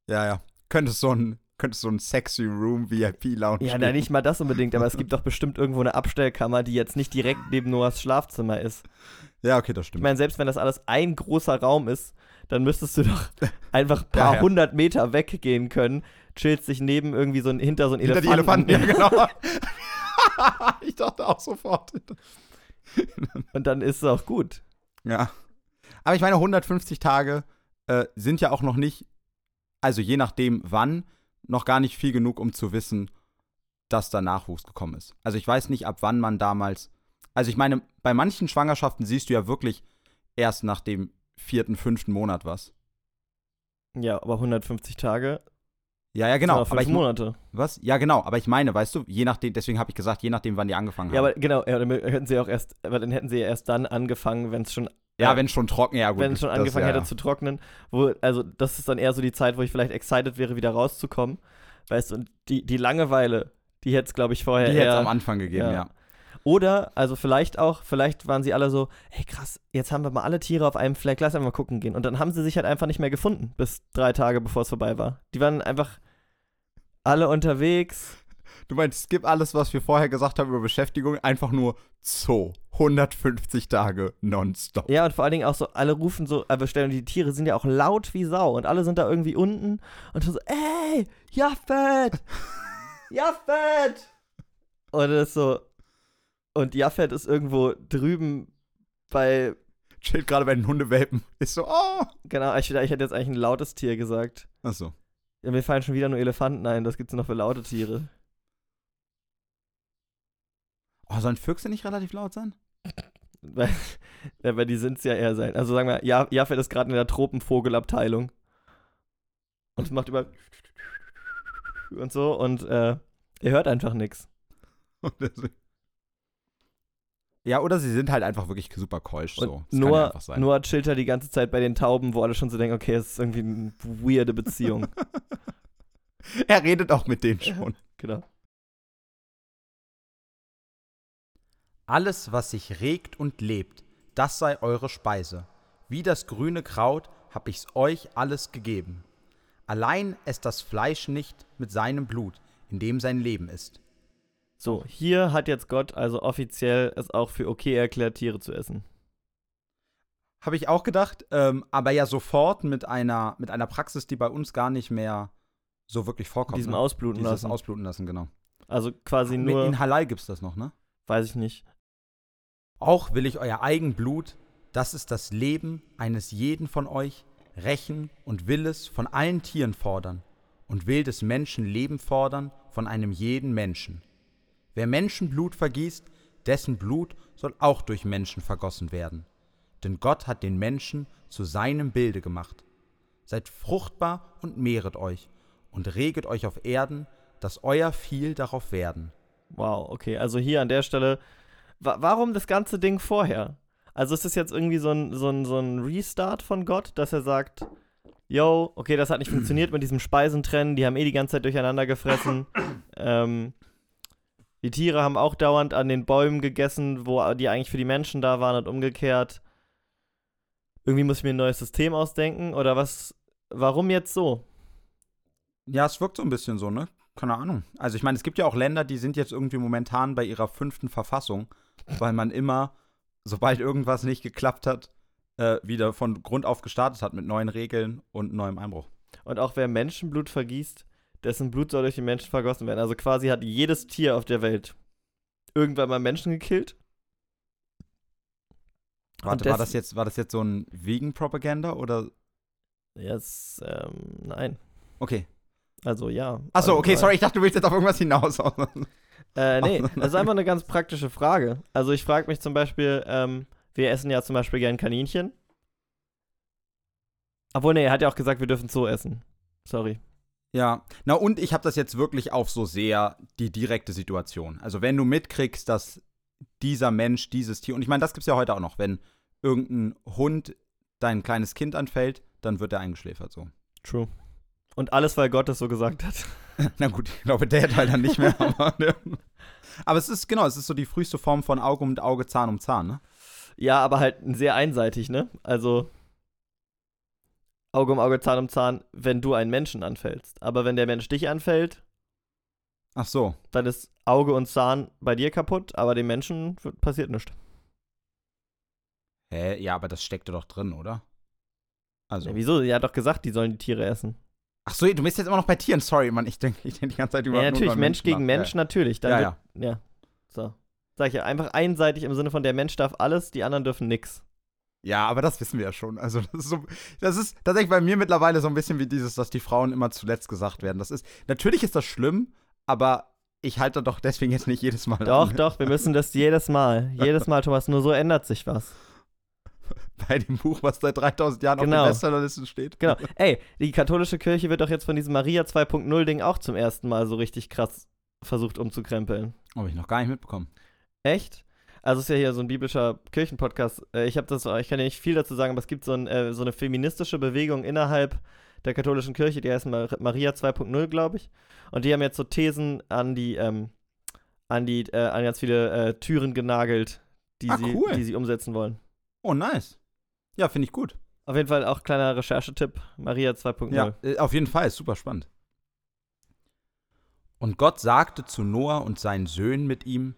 Ja, ja. Könnte so ein, könnte so ein sexy Room VIP Lounge ja, na, nicht mal das unbedingt, aber es gibt doch bestimmt irgendwo eine Abstellkammer, die jetzt nicht direkt neben Noahs Schlafzimmer ist. Ja, okay, das Ich stimmt. meine, selbst wenn das alles ein großer Raum ist, dann müsstest du doch einfach ein paar Ja, ja. hundert Meter weggehen können, chillst dich neben irgendwie so ein, hinter so ein Hinter die Elefanten. Elefanten, ja, genau. ich dachte auch sofort. Und dann ist es auch gut. Ja. Aber ich meine, 150 Tage äh, sind ja auch noch nicht, also je nachdem wann, noch gar nicht viel genug, um zu wissen, dass da Nachwuchs gekommen ist. Also ich weiß nicht, ab wann man damals. Also ich meine, bei manchen Schwangerschaften siehst du ja wirklich erst nach dem vierten, fünften Monat was. Ja, aber 150 Tage, Ja, ja, genau. Aber fünf ich, Monate. was? Ja, genau. Aber ich meine, weißt du, je nachdem, deswegen habe ich gesagt, je nachdem, wann die angefangen haben. Ja, aber genau, ja, dann hätten sie auch erst, aber dann hätten sie ja erst dann angefangen, wenn es schon, ja wenn schon trocken, ja gut. wenn es schon das- angefangen ja, hätte ja. zu trocknen. Wo, also das ist dann eher so die Zeit, wo ich vielleicht excited wäre, wieder rauszukommen. Weißt du, und die, die Langeweile, die hätte es, glaube ich, vorher Die hätte es am Anfang gegeben, ja. Oder, also vielleicht auch, vielleicht waren sie alle so, hey krass, jetzt haben wir mal alle Tiere auf einem Fleck, lass einfach mal gucken gehen. Und dann haben sie sich halt einfach nicht mehr gefunden, bis drei Tage bevor es vorbei war. Die waren einfach alle unterwegs. Du meinst, skip alles, was wir vorher gesagt haben über Beschäftigung, einfach nur Zoo. 150 Tage nonstop. Ja, und vor allen Dingen auch so, alle rufen so, aber stellen, die Tiere sind ja auch laut wie Sau und alle sind da irgendwie unten und so, ey, Jaffet! Jaffet! Und das ist so, und Jaffet ist irgendwo drüben bei, Chillt gerade bei den Hundewelpen. Ist so, oh. genau, ich, ich hätte jetzt eigentlich ein lautes Tier gesagt. Achso. Ja, mir fallen schon wieder nur Elefanten ein, das gibt's noch für laute Tiere. Oh, sollen Füchse nicht relativ laut sein? Weil, weil die sind's ja eher sein. Also sagen wir, ja, Jaffet ist gerade in der Tropenvogelabteilung. Und es macht über und so und äh, ihr hört einfach nichts. Ja, oder sie sind halt einfach wirklich super keusch. So. Das kann ja Noah. Noah chillt halt die ganze Zeit bei den Tauben, wo alle schon so denken, okay, es ist irgendwie eine weirde Beziehung. er redet auch mit denen schon. genau. Alles, was sich regt und lebt, das sei eure Speise. Wie das grüne Kraut hab ich's euch alles gegeben. Allein esst das Fleisch nicht mit seinem Blut, in dem sein Leben ist. So, hier hat jetzt Gott also offiziell es auch für okay erklärt, Tiere zu essen. Habe ich auch gedacht, ähm, aber ja sofort mit einer, mit einer Praxis, die bei uns gar nicht mehr so wirklich vorkommt. Diesem ne? Ausbluten Dieses lassen. Ausbluten lassen, genau. also quasi In- nur, In Halal gibt's das noch, ne? weiß ich nicht. Auch will ich euer Eigenblut, das ist das Leben eines jeden von euch, rächen und will es von allen Tieren fordern und will des Menschen Leben fordern von einem jeden Menschen. Wer Menschenblut vergießt, dessen Blut soll auch durch Menschen vergossen werden. Denn Gott hat den Menschen zu seinem Bilde gemacht. Seid fruchtbar und mehret euch und reget euch auf Erden, dass euer viel darauf werden. Wow, okay. Also hier an der Stelle, wa warum das ganze Ding vorher? Also ist das jetzt irgendwie so ein, so, ein, so ein Restart von Gott, dass er sagt, yo, okay, das hat nicht funktioniert mit diesem Speisentrennen, die haben eh die ganze Zeit durcheinander gefressen. ähm, die Tiere haben auch dauernd an den Bäumen gegessen, wo die eigentlich für die Menschen da waren und umgekehrt. Irgendwie muss ich mir ein neues System ausdenken oder was? Warum jetzt so? Ja, es wirkt so ein bisschen so, ne? Keine Ahnung. Also ich meine, es gibt ja auch Länder, die sind jetzt irgendwie momentan bei ihrer fünften Verfassung, weil man immer, sobald irgendwas nicht geklappt hat, äh, wieder von Grund auf gestartet hat mit neuen Regeln und neuem Einbruch. Und auch wer Menschenblut vergießt, dessen Blut soll durch die Menschen vergossen werden. Also quasi hat jedes Tier auf der Welt irgendwann mal Menschen gekillt. Warte, war das jetzt, war das jetzt so ein Vegan-Propaganda oder? Jetzt, ähm, nein. Okay. Also ja. Achso, Also, okay, äh, sorry, ich dachte, du willst jetzt auf irgendwas hinaus. Äh, nee, das ist einfach eine ganz praktische Frage. Also ich frage mich zum Beispiel, ähm, wir essen ja zum Beispiel gern Kaninchen. Obwohl, nee, er hat ja auch gesagt, wir dürfen Zoo essen. Sorry. Ja, na und ich habe das jetzt wirklich auf so sehr die direkte Situation. Also wenn du mitkriegst, dass dieser Mensch, dieses Tier, und ich meine, das gibt's ja heute auch noch, wenn irgendein Hund dein kleines Kind anfällt, dann wird er eingeschläfert so. True. Und alles, weil Gott es so gesagt hat. Na gut, ich glaube, der Teil dann nicht mehr. aber, ne. aber es ist, genau, es ist so die früheste Form von Auge um Auge, Zahn um Zahn, ne? Ja, aber halt sehr einseitig, ne? Also Auge um Auge, Zahn um Zahn, wenn du einen Menschen anfällst. Aber wenn der Mensch dich anfällt, Ach so. dann ist Auge und Zahn bei dir kaputt, aber dem Menschen passiert nichts. Hä? Ja, aber das steckte doch drin, oder? Also. Ja, wieso? Sie hat doch gesagt, die sollen die Tiere essen. Ach so, du bist jetzt immer noch bei Tieren. Sorry, Mann. Ich denke ich denk die ganze Zeit über Ja, natürlich, Mensch gegen. Mensch, natürlich. Dann Ja, wird, ja. So. Sag ich ja, einfach einseitig im Sinne von der Mensch darf alles, die anderen dürfen nix. Ja, aber das wissen wir ja schon. Also, das ist, so, das ist tatsächlich bei mir mittlerweile so ein bisschen wie dieses, dass die Frauen immer zuletzt gesagt werden. Das ist, natürlich ist das schlimm, aber ich halte doch deswegen jetzt nicht jedes Mal. Doch, an. doch, wir müssen das jedes Mal. Jedes Mal, Thomas, nur so ändert sich was. Bei dem Buch, was seit 3000 Jahren Genau. auf den Bestsellerlisten steht. Genau. Ey, die katholische Kirche wird doch jetzt von diesem Maria 2.0-Ding auch zum ersten Mal so richtig krass versucht umzukrempeln. Habe ich noch gar nicht mitbekommen. Echt? Also es ist ja hier so ein biblischer Kirchenpodcast. Äh, Ich habe das, ich kann ja nicht viel dazu sagen, aber es gibt so, ein, äh, so eine feministische Bewegung innerhalb der katholischen Kirche, die heißt Mar Maria 2.0, glaube ich. Und die haben jetzt so Thesen an die, ähm, an die, äh, an ganz viele äh, Türen genagelt, die, Ah, sie, cool. die sie umsetzen wollen. Oh, nice. Ja, finde ich gut. Auf jeden Fall auch kleiner Recherchetipp, Maria 2.0. Ja, äh, auf jeden Fall, ist super spannend. Und Gott sagte zu Noah und seinen Söhnen mit ihm: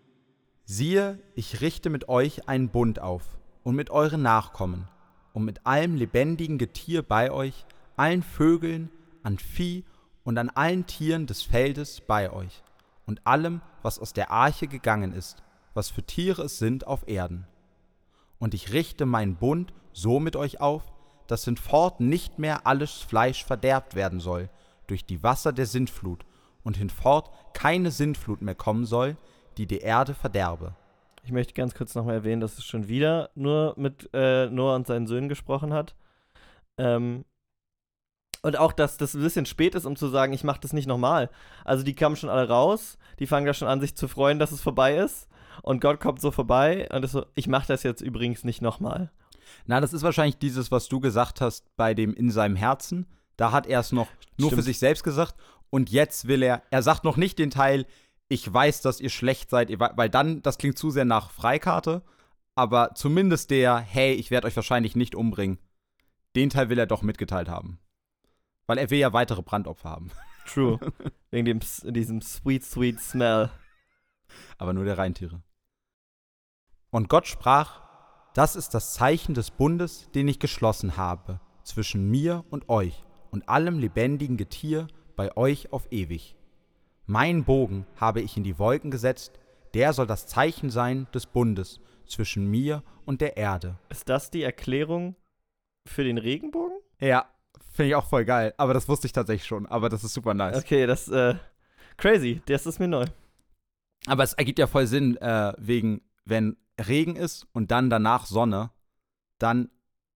Siehe, ich richte mit euch einen Bund auf und mit euren Nachkommen und mit allem lebendigen Getier bei euch, allen Vögeln, an Vieh und an allen Tieren des Feldes bei euch und allem, was aus der Arche gegangen ist, was für Tiere es sind auf Erden. Und ich richte meinen Bund so mit euch auf, dass hinfort nicht mehr alles Fleisch verderbt werden soll durch die Wasser der Sintflut und hinfort keine Sintflut mehr kommen soll, die die Erde verderbe. Ich möchte ganz kurz nochmal erwähnen, dass es schon wieder nur mit äh, Noah und seinen Söhnen gesprochen hat. Ähm, und auch, dass das ein bisschen spät ist, um zu sagen, ich mache das nicht nochmal. Also die kamen schon alle raus, die fangen da schon an, sich zu freuen, dass es vorbei ist. Und Gott kommt so vorbei und ist so, ich mache das jetzt übrigens nicht nochmal. Na, das ist wahrscheinlich dieses, was du gesagt hast bei dem in seinem Herzen. Da hat er es noch nur für Stimmt. sich selbst gesagt und jetzt will er, er sagt noch nicht den Teil, ich weiß, dass ihr schlecht seid, weil dann, das klingt zu sehr nach Freikarte, aber zumindest der, hey, ich werde euch wahrscheinlich nicht umbringen, den Teil will er doch mitgeteilt haben. Weil er will ja weitere Brandopfer haben. True. Wegen dem, diesem sweet, sweet Smell. aber nur der Reintiere. Und Gott sprach, das ist das Zeichen des Bundes, den ich geschlossen habe, zwischen mir und euch und allem lebendigen Getier bei euch auf ewig. Mein Bogen habe ich in die Wolken gesetzt, der soll das Zeichen sein des Bundes zwischen mir und der Erde. Ist das die Erklärung für den Regenbogen? Ja, finde ich auch voll geil, aber das wusste ich tatsächlich schon, aber das ist super nice. Okay, das, äh, crazy. Das ist mir neu. Aber es ergibt ja voll Sinn, äh, wegen, wenn Regen ist und dann danach Sonne, dann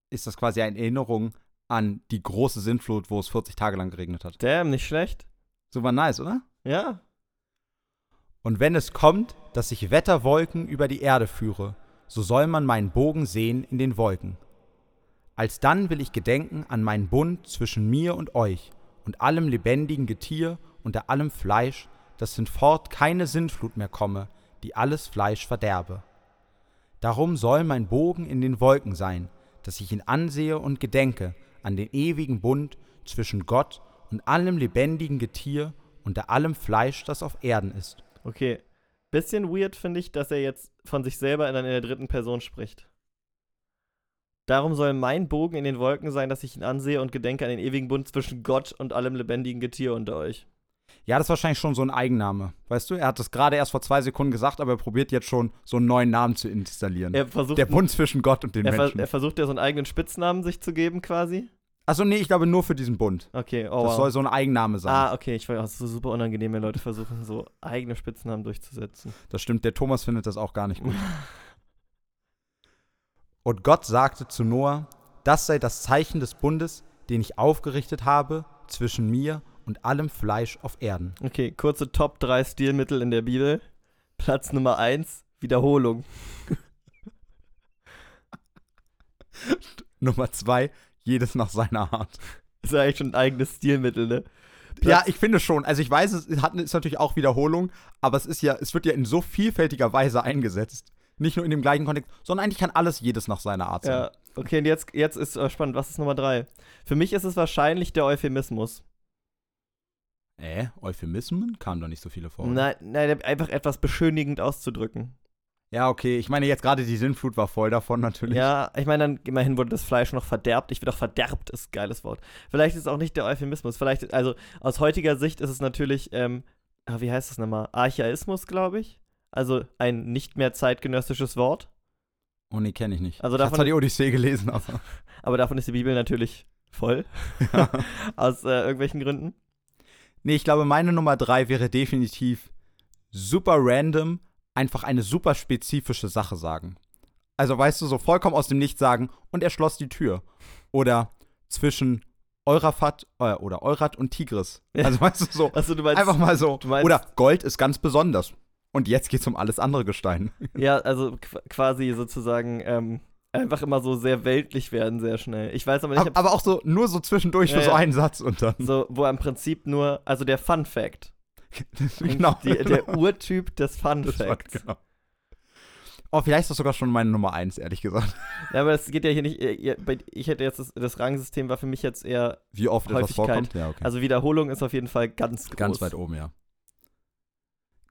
ist das quasi eine Erinnerung an die große Sintflut, wo es 40 Tage lang geregnet hat. Damn, nicht schlecht. Super nice, oder? Ja. Und wenn es kommt, dass ich Wetterwolken über die Erde führe, so soll man meinen Bogen sehen in den Wolken. Alsdann will ich gedenken an meinen Bund zwischen mir und euch und allem lebendigen Getier unter allem Fleisch, dass hinfort keine Sintflut mehr komme, die alles Fleisch verderbe. Darum soll mein Bogen in den Wolken sein, dass ich ihn ansehe und gedenke an den ewigen Bund zwischen Gott und allem lebendigen Getier unter allem Fleisch, das auf Erden ist. Okay. Bisschen weird finde ich, dass er jetzt von sich selber in, in der dritten Person spricht. Darum soll mein Bogen in den Wolken sein, dass ich ihn ansehe und gedenke an den ewigen Bund zwischen Gott und allem lebendigen Getier unter euch. Ja, das ist wahrscheinlich schon so ein Eigenname. Weißt du, er hat das gerade erst vor zwei Sekunden gesagt, aber er probiert jetzt schon, so einen neuen Namen zu installieren. Er versucht, Der Bund zwischen Gott und den er, ver Menschen. er versucht ja so einen eigenen Spitznamen sich zu geben, quasi. Achso, nee, ich glaube nur für diesen Bund. Okay, oh Das wow. soll so ein Eigenname sein. Ah, okay, ich weiß, es ist so super unangenehm, wenn Leute versuchen, so eigene Spitznamen durchzusetzen. Das stimmt, der Thomas findet das auch gar nicht gut. Und Gott sagte zu Noah, das sei das Zeichen des Bundes, den ich aufgerichtet habe zwischen mir und allem Fleisch auf Erden. Okay, kurze Top 3 Stilmittel in der Bibel. Platz Nummer 1, Wiederholung. Nummer zwei, jedes nach seiner Art. ist ja eigentlich schon ein eigenes Stilmittel, ne? Ja, ich finde schon. Also ich weiß, es hat, ist natürlich auch Wiederholung, aber es ist ja, es wird ja in so vielfältiger Weise eingesetzt. Nicht nur in dem gleichen Kontext, sondern eigentlich kann alles jedes nach seiner Art sein. Ja, okay, und jetzt, jetzt ist äh, spannend. Was ist Nummer drei? Für mich ist es wahrscheinlich der Euphemismus. Äh, Euphemismen kamen da nicht so viele vor. oder? Nein, nein, einfach etwas beschönigend auszudrücken. Ja, okay. Ich meine, jetzt gerade die Sinnflut war voll davon natürlich. Ja, ich meine, dann immerhin wurde das Fleisch noch verderbt. Ich will auch verderbt, ist ein geiles Wort. Vielleicht ist es auch nicht der Euphemismus. Vielleicht, also aus heutiger Sicht ist es natürlich, ähm, ah, wie heißt das nochmal? Archaismus, glaube ich. Also ein nicht mehr zeitgenössisches Wort. Oh, nee, kenne ich nicht. Also ich habe davon- zwar die Odyssee gelesen, aber. Aber davon ist die Bibel natürlich voll. aus äh, irgendwelchen Gründen. Nee, ich glaube, meine Nummer drei wäre definitiv super random, einfach eine super spezifische Sache sagen. Also, weißt du, so vollkommen aus dem Nichts sagen und er schloss die Tür. Oder zwischen Eurafat äh, oder Eurat und Tigris. Also, weißt du, so Achso, du meinst. einfach mal so. Oder Gold ist ganz besonders. Und jetzt geht's um alles andere Gestein. Ja, also qu quasi sozusagen ähm, einfach immer so sehr weltlich werden, sehr schnell. Ich weiß aber nicht, Aber, aber auch so nur so zwischendurch Ja, für so einen Satz und dann. so, wo im Prinzip nur, also der Fun Fact. genau. Die, der Urtyp des Fun Das Facts. genau. Oh, vielleicht ist das sogar schon meine Nummer eins, ehrlich gesagt. Ja, aber das geht ja hier nicht. Ich hätte jetzt das, das Rangsystem war für mich jetzt eher. Wie oft etwas vorkommt. Ja, okay. Also Wiederholung ist auf jeden Fall ganz groß. Ganz weit oben, ja.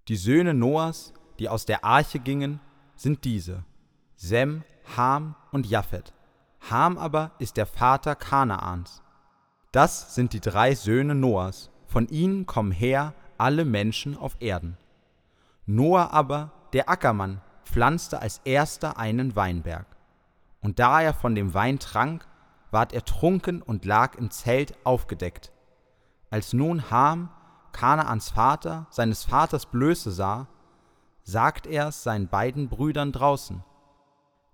Die Söhne Noahs, die aus der Arche gingen, sind diese: Sem, Ham und Japhet. Ham aber ist der Vater Kanaans. Das sind die drei Söhne Noahs. Von ihnen kommen her alle Menschen auf Erden. Noah aber, der Ackermann, pflanzte als erster einen Weinberg. Und da er von dem Wein trank, ward er trunken und lag im Zelt aufgedeckt. Als nun Ham, Kanaans Vater, seines Vaters Blöße sah, sagt er's seinen beiden Brüdern draußen.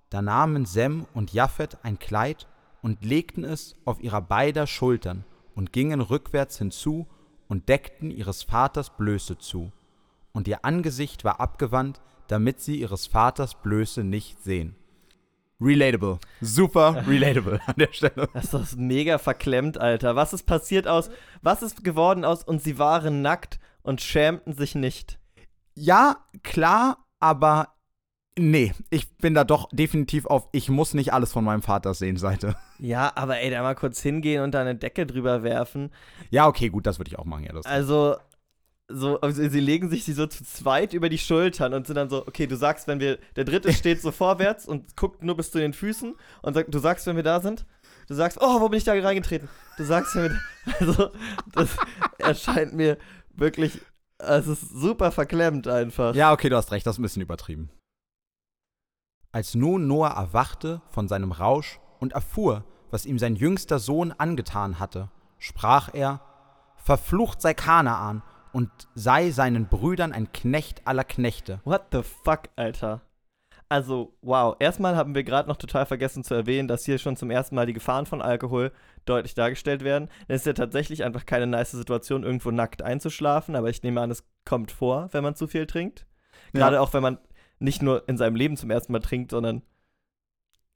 Da nahmen Sem und Japhet ein Kleid und legten es auf ihrer beider Schultern und gingen rückwärts hinzu und deckten ihres Vaters Blöße zu. Und ihr Angesicht war abgewandt, damit sie ihres Vaters Blöße nicht sehen. Relatable. Super relatable an der Stelle. Das ist doch mega verklemmt, Alter. Was ist passiert aus. Was ist geworden aus und sie waren nackt und schämten sich nicht? Ja, klar, aber nee, ich bin da doch definitiv auf ich muss nicht alles von meinem Vater sehen Seite. Ja, aber ey, da mal kurz hingehen und da eine Decke drüber werfen. Ja, okay, gut, das würde ich auch machen, ja. Also, so, also sie legen sich sie so zu zweit über die Schultern und sind dann so, okay, du sagst, wenn wir, der dritte steht so vorwärts und guckt nur bis zu den Füßen und sagt, du sagst, wenn wir da sind. Du sagst, oh, wo bin ich da reingetreten? Du sagst, wenn wir, also, das erscheint mir wirklich, es ist super verklemmt einfach. ja, okay, du hast recht, das ist ein bisschen übertrieben. Als nun Noah erwachte von seinem Rausch und erfuhr, was ihm sein jüngster Sohn angetan hatte, sprach er: Verflucht sei Kanaan und sei seinen Brüdern ein Knecht aller Knechte. What the fuck, Alter? Also, wow. Erstmal haben wir gerade noch total vergessen zu erwähnen, dass hier schon zum ersten Mal die Gefahren von Alkohol deutlich dargestellt werden. Es ist ja tatsächlich einfach keine nice Situation, irgendwo nackt einzuschlafen, aber ich nehme an, es kommt vor, wenn man zu viel trinkt. Gerade Ja. auch, wenn man nicht nur in seinem Leben zum ersten Mal trinkt, sondern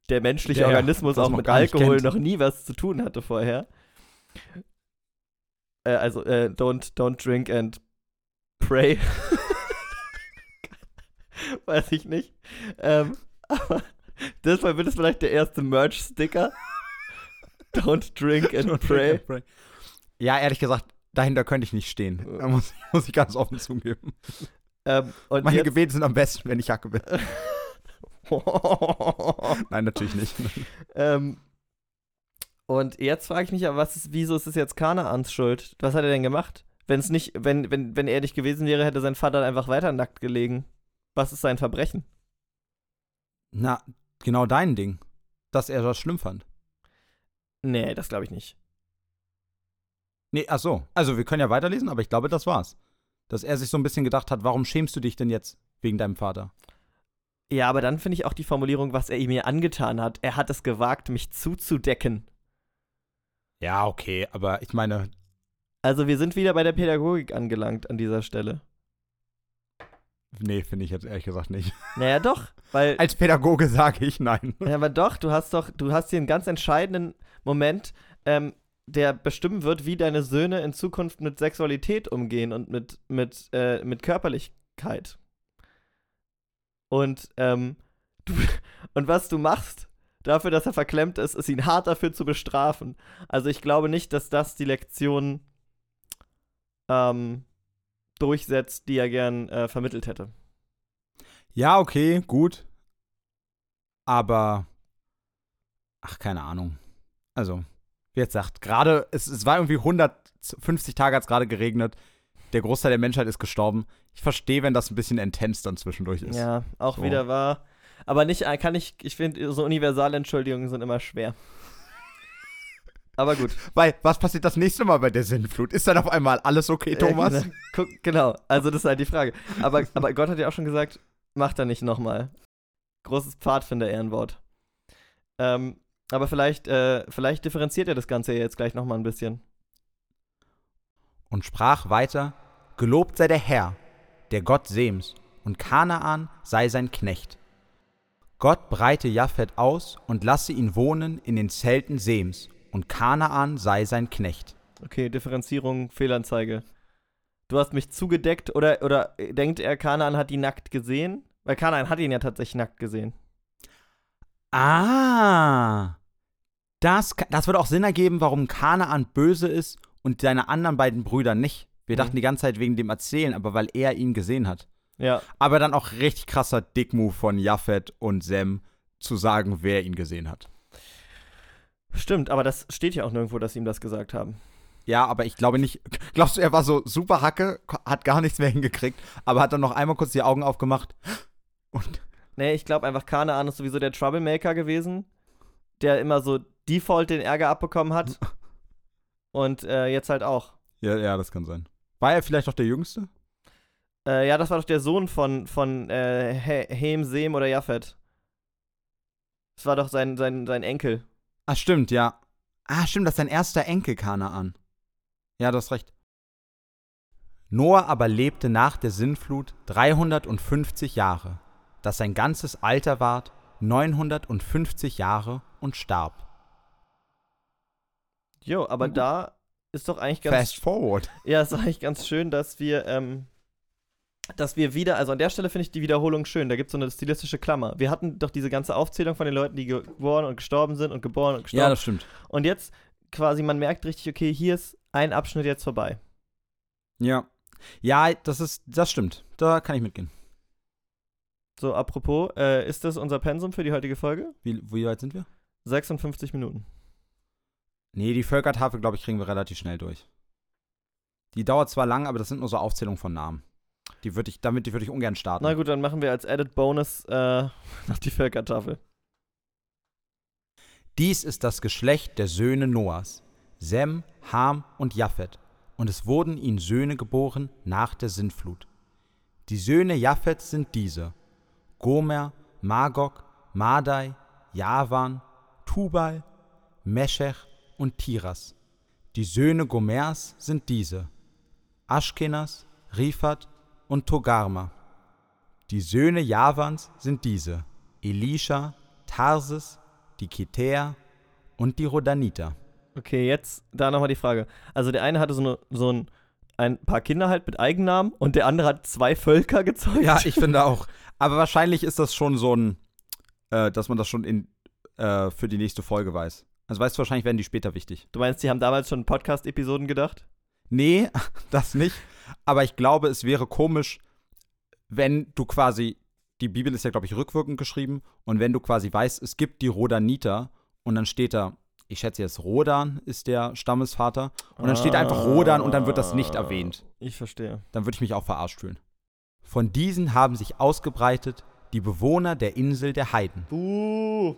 der menschliche Der, Organismus das auch mit Alkohol noch nie was zu tun hatte vorher. Äh, also, äh, don't, don't drink and pray. Weiß ich nicht. Ähm, aber deshalb wird es vielleicht der erste Merch-Sticker. Don't drink and pray. Ja, ehrlich gesagt, dahinter könnte ich nicht stehen. Da muss, muss ich ganz offen zugeben. Ähm, und Meine jetzt, Gebete sind am besten, wenn ich Jacke bin. Nein, natürlich nicht. ähm, und jetzt frage ich mich aber, was ist, wieso ist es jetzt Kanaans Schuld? Was hat er denn gemacht? Wenn es nicht, wenn, wenn, wenn er nicht gewesen wäre, hätte sein Vater einfach weiter nackt gelegen. Was ist sein Verbrechen? Na, genau dein Ding. Dass er das schlimm fand. Nee, das glaube ich nicht. Nee, ach so. Also, wir können ja weiterlesen, aber ich glaube, das war's. Dass er sich so ein bisschen gedacht hat, warum schämst du dich denn jetzt wegen deinem Vater? Ja, aber dann finde ich auch die Formulierung, was er mir angetan hat. Er hat es gewagt, mich zuzudecken. Ja, okay, aber ich meine, Also wir sind wieder bei der Pädagogik angelangt an dieser Stelle. nee, finde ich jetzt ehrlich gesagt nicht. Naja, doch, weil Als Pädagoge sage ich nein. Ja, aber doch, du hast doch, du hast hier einen ganz entscheidenden Moment. Ähm, der bestimmen wird, wie deine Söhne in Zukunft mit Sexualität umgehen und mit, mit, äh, mit Körperlichkeit. Und, ähm, du, und was du machst dafür, dass er verklemmt ist, ist ihn hart dafür zu bestrafen. Also ich glaube nicht, dass das die Lektion ähm, durchsetzt, die er gern äh, vermittelt hätte. Ja, okay, gut. Aber, ach, keine Ahnung. Also, wie jetzt sagt, gerade, es, es war irgendwie 150 Tage hat es gerade geregnet. Der Großteil der Menschheit ist gestorben. Ich verstehe, wenn das ein bisschen intens dann zwischendurch ist. Ja, auch So. wieder wahr. Aber nicht, äh, kann ich, ich finde, so Universalentschuldigungen sind immer schwer. Aber gut. Weil, was passiert das nächste Mal bei der Sinnflut? Ist dann auf einmal alles okay, Thomas? Äh, genau. Guck, genau, also das ist halt die Frage. Aber, aber Gott hat ja auch schon gesagt, macht er nicht nochmal. Großes Pfadfinder-Ehrenwort. Ähm, aber vielleicht, äh, vielleicht differenziert er das Ganze jetzt gleich nochmal ein bisschen. und sprach weiter: Gelobt sei der Herr, der Gott Sems, und Kanaan sei sein Knecht. Gott breite Japhet aus und lasse ihn wohnen in den Zelten Sems, und Kanaan sei sein Knecht. Okay, Differenzierung, Fehlanzeige. Du hast mich zugedeckt oder, oder denkt er, Kanaan hat die nackt gesehen? Weil Kanaan hat ihn ja tatsächlich nackt gesehen. Ah, das, das würde auch Sinn ergeben, warum Kanaan böse ist und seine anderen beiden Brüder nicht. Wir Mhm. dachten die ganze Zeit wegen dem Erzählen, aber weil er ihn gesehen hat. Ja, Aber dann auch richtig krasser Dickmove von Japhet und Sem zu sagen, wer ihn gesehen hat. stimmt, aber das steht ja auch nirgendwo, dass sie ihm das gesagt haben. Ja, aber ich glaube nicht. Glaubst du, er war so super Hacke, hat gar nichts mehr hingekriegt, aber hat dann noch einmal kurz die Augen aufgemacht und Nee, ich glaube einfach, Kanaan ist sowieso der Troublemaker gewesen, der immer so Default den Ärger abbekommen hat. Und äh, jetzt halt auch. ja, ja, das kann sein. War er vielleicht auch der Jüngste? Äh, ja, das war doch der Sohn von, von äh, He- Hem, Sem oder Japhet. Das war doch sein, sein, sein Enkel. Ah, stimmt, ja. Ah, stimmt, das ist sein erster Enkel Kanaan. Ja, du hast recht. Noah aber lebte nach der Sintflut 350 Jahre, dass sein ganzes Alter ward 950 Jahre und starb. Jo, aber da ist doch eigentlich ganz. Fast forward. Ja, ist eigentlich ganz schön, dass wir, ähm, dass wir wieder, also an der Stelle finde ich die Wiederholung schön. Da gibt es so eine stilistische Klammer. Wir hatten doch diese ganze Aufzählung von den Leuten, die geboren und gestorben sind und geboren und gestorben. Ja, das stimmt. und jetzt quasi, man merkt richtig, okay, hier ist ein Abschnitt jetzt vorbei. Ja. Ja, das ist, das stimmt. Da kann ich mitgehen. So, apropos, äh, ist das unser Pensum für die heutige Folge? Wie, wie weit sind wir? 56 Minuten. Nee, die Völkertafel, glaube ich, kriegen wir relativ schnell durch. Die dauert zwar lang, aber das sind nur so Aufzählungen von Namen. Die würde ich, damit würde ich ungern starten. Na gut, dann machen wir als Added Bonus äh, noch die Völkertafel. Dies ist das Geschlecht der Söhne Noahs, Sem, Ham und Japhet, und es wurden ihnen Söhne geboren nach der Sintflut. Die Söhne Japhets sind diese: Gomer, Magog, Madai, Javan, Tubal, Meschech und Tiras. Die Söhne Gomers sind diese: Aschkenas, Rifat und Togarma. Die Söhne Javans sind diese: Elisha, Tarsis, die Kitäer und die Rodaniter. Okay, jetzt da nochmal die Frage. Also der eine hatte so, eine, so ein, ein paar Kinder halt mit Eigennamen und der andere hat zwei Völker gezeugt. Ja, ich finde auch. Aber wahrscheinlich ist das schon so ein, äh, dass man das schon in, äh, für die nächste Folge weiß. Also weißt du, wahrscheinlich werden die später wichtig. Du meinst, die haben damals schon Podcast-Episoden gedacht? Nee, das nicht. Aber ich glaube, es wäre komisch, wenn du quasi, die Bibel ist ja, glaube ich, rückwirkend geschrieben, und wenn du quasi weißt, es gibt die Rodaniter und dann steht da, ich schätze jetzt Rodan ist der Stammesvater, und dann steht einfach Rodan und dann wird das nicht erwähnt. Ich verstehe. Dann würde ich mich auch verarscht fühlen. Von diesen haben sich ausgebreitet die Bewohner der Insel der Heiden. Buh.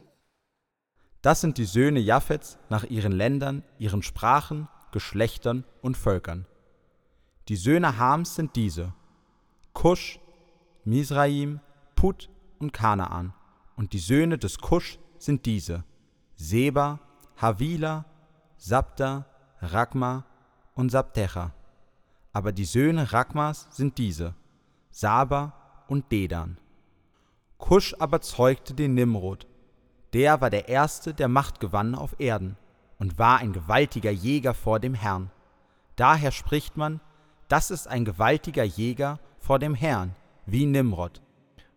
Das sind die Söhne Japhets nach ihren Ländern, ihren Sprachen, Geschlechtern und Völkern. Die Söhne Hams sind diese: Kusch, Misraim, Put und Kanaan. Und die Söhne des Kusch sind diese: Seba, Havila, Sabda, Ragma und Sabtecha. Aber die Söhne Ragmas sind diese: Saba und Dedan. Kusch aber zeugte den Nimrod. Der war der Erste, der Macht gewann auf Erden. und war ein gewaltiger Jäger vor dem Herrn. Daher spricht man, das ist ein gewaltiger Jäger vor dem Herrn, wie Nimrod.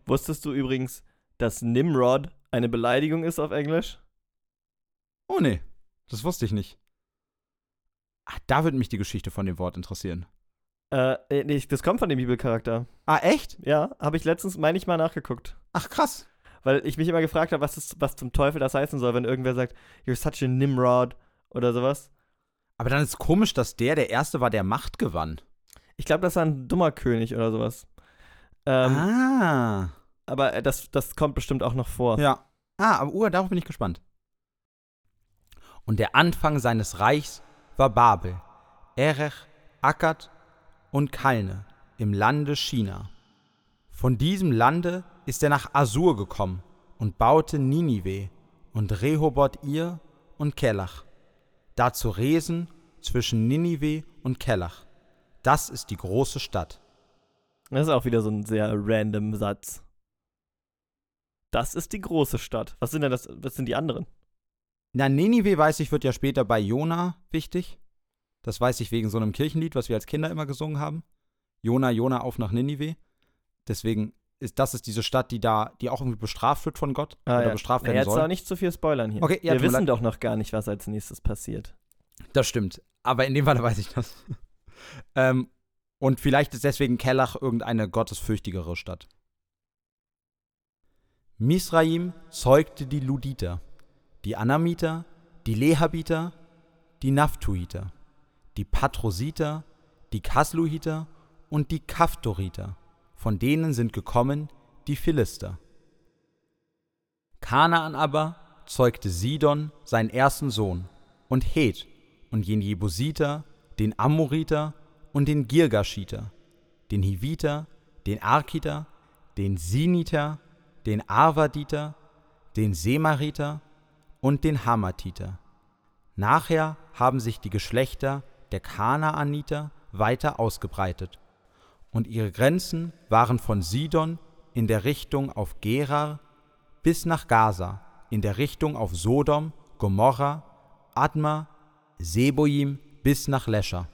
Wusstest du übrigens, dass Nimrod eine Beleidigung ist auf Englisch? Oh nee, das wusste ich nicht. Ach, da würde mich die Geschichte von dem Wort interessieren. Äh, nee, das kommt von dem Bibelcharakter. Ah, echt? Ja, habe ich letztens, meine ich, mal nachgeguckt. Ach, krass. Weil ich mich immer gefragt habe, was, was zum Teufel das heißen soll, wenn irgendwer sagt, you're such a Nimrod oder sowas. Aber dann ist komisch, dass der der Erste war, der Macht gewann. Ich glaube, das war ein dummer König oder sowas. Ähm, ah. Aber äh, das, das kommt bestimmt auch noch vor. Ja. Ah, aber Uhr, darauf bin ich gespannt. Und der Anfang seines Reichs war Babel, Erech, Akkad und Kalne im Lande China. Von diesem Lande ist er nach Assur gekommen und baute Ninive und Rehoboth ihr und Kelach. Dazu Resen zwischen Ninive und Kelach. Das ist die große Stadt. Das ist auch wieder so ein sehr random Satz. Das ist die große Stadt. Was sind denn das? Was sind die anderen? Na, Ninive weiß ich, wird ja später bei Jona wichtig. Das weiß ich wegen so einem Kirchenlied, was wir als Kinder immer gesungen haben. Jona, Jona, auf nach Ninive. Deswegen ist das ist diese Stadt, die da, die auch irgendwie bestraft wird von Gott Ah, oder ja. bestraft Ja, werden jetzt soll. auch nicht zu viel spoilern hier. Okay, ja, Wir wissen doch noch gar nicht, was als nächstes passiert. Das stimmt. Aber in dem Fall weiß ich das. ähm, und vielleicht ist deswegen Kellach irgendeine gottesfürchtigere Stadt. Misraim zeugte die Luditer, die Anamiter, die Lehabiter, die Naphtuiter, die Patrositer, die Kasluhiter und die Kaftoriter. Von denen sind gekommen die Philister. Kanaan aber zeugte Sidon seinen ersten Sohn und Het und den Jebusiter, den Amoriter und den Girgashiter, den Hiviter, den Arkiter, den Siniter, den Arvaditer, den Semariter und den Hamatiter. Nachher haben sich die Geschlechter der Kanaaniter weiter ausgebreitet, und ihre Grenzen waren von Sidon in der Richtung auf Gerar bis nach Gaza, in der Richtung auf Sodom, Gomorra, Adma, Seboim bis nach Lescher.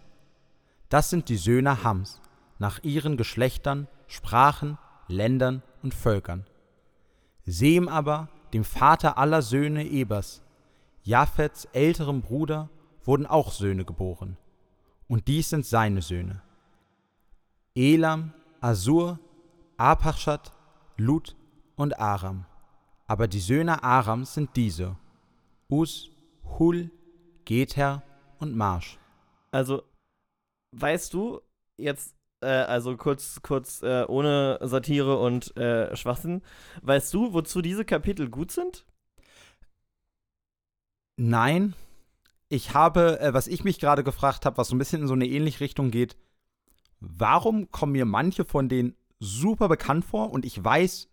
Das sind die Söhne Hams, nach ihren Geschlechtern, Sprachen, Ländern und Völkern. Sem aber, dem Vater aller Söhne Ebers, Japhets älterem Bruder, wurden auch Söhne geboren. Und dies sind seine Söhne. Elam, Asur, Apachshat, Lut und Aram. Aber die Söhne Arams sind diese: Us, Hul, Gether und Marsch. Also, weißt du jetzt, äh, also kurz, kurz äh, ohne Satire und äh, Schwachsinn, weißt du, wozu diese Kapitel gut sind? Nein, ich habe, äh, was ich mich gerade gefragt habe, was so ein bisschen in so eine ähnliche Richtung geht, warum kommen mir manche von denen super bekannt vor und ich weiß,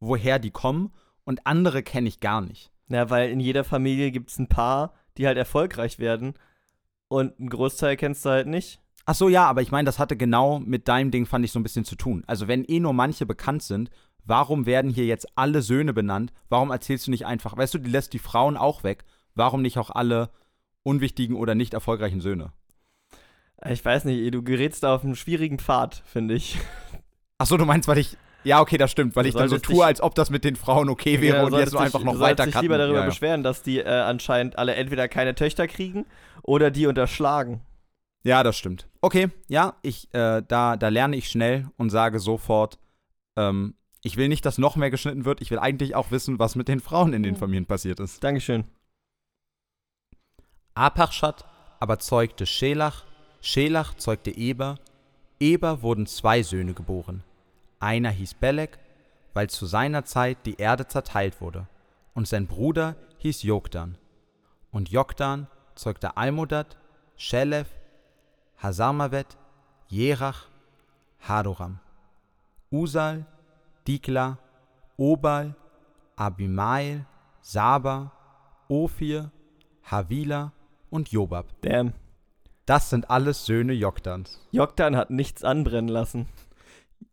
woher die kommen und andere kenne ich gar nicht. Na, weil in jeder Familie gibt es ein paar, die halt erfolgreich werden und einen Großteil kennst du halt nicht. Ach so, ja, aber ich meine, das hatte genau mit deinem Ding, fand ich, so ein bisschen zu tun. Also, wenn eh nur manche bekannt sind, warum werden hier jetzt alle Söhne benannt? Warum erzählst du nicht einfach, weißt du, die lässt die Frauen auch weg. Warum nicht auch alle unwichtigen oder nicht erfolgreichen Söhne? Ich weiß nicht, du gerätst da auf einen schwierigen Pfad, finde ich. Ach so, du meinst, weil ich. Ja, okay, das stimmt, weil Du ich dann so tue, dich- als ob das mit den Frauen okay wäre Ja, und jetzt so einfach noch weiter dich cutten. lieber darüber ja, ja. beschweren, dass die äh, anscheinend alle entweder keine Töchter kriegen oder die unterschlagen. Ja, das stimmt. Okay, ja, ich, äh, da, da lerne ich schnell und sage sofort, ähm, ich will nicht, dass noch mehr geschnitten wird. Ich will eigentlich auch wissen, was mit den Frauen in den. Familien passiert ist. Dankeschön. Apachshat aber zeugte Schelach, Schelach zeugte Eber, Eber wurden zwei Söhne geboren. Einer hieß Belek, weil zu seiner Zeit die Erde zerteilt wurde, und sein Bruder hieß Joktan. Und Joktan zeugte Almodad, Shelef, Hasarmavet, Jerach, Hadoram. Usal, Dikla, Obal, Abimael, Saba, Ophir, Havila und Jobab. Damn. Das sind alles Söhne Joktans. Joktan hat nichts anbrennen lassen.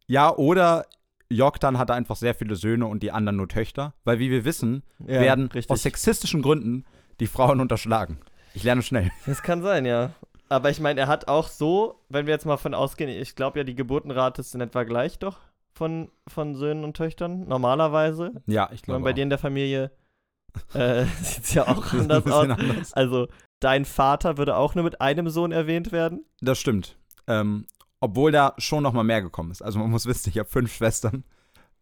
Ja, oder Joktan hatte einfach sehr viele Söhne und die anderen nur Töchter, weil wie wir wissen, Ja, werden richtig. aus sexistischen Gründen die Frauen unterschlagen. Ich lerne schnell. Das kann sein, ja. Aber ich meine, er hat auch so, wenn wir jetzt mal von ausgehen, ich glaube ja, die Geburtenrate ist in etwa gleich doch von, von Söhnen und Töchtern, normalerweise. Ja, ich Und glaube. bei auch. dir in der Familie äh, sieht es ja auch anders aus. anders. Also, dein Vater würde auch nur mit einem Sohn erwähnt werden. Das stimmt. Ähm, obwohl da schon noch mal mehr gekommen ist. Also man muss wissen, ich habe fünf Schwestern.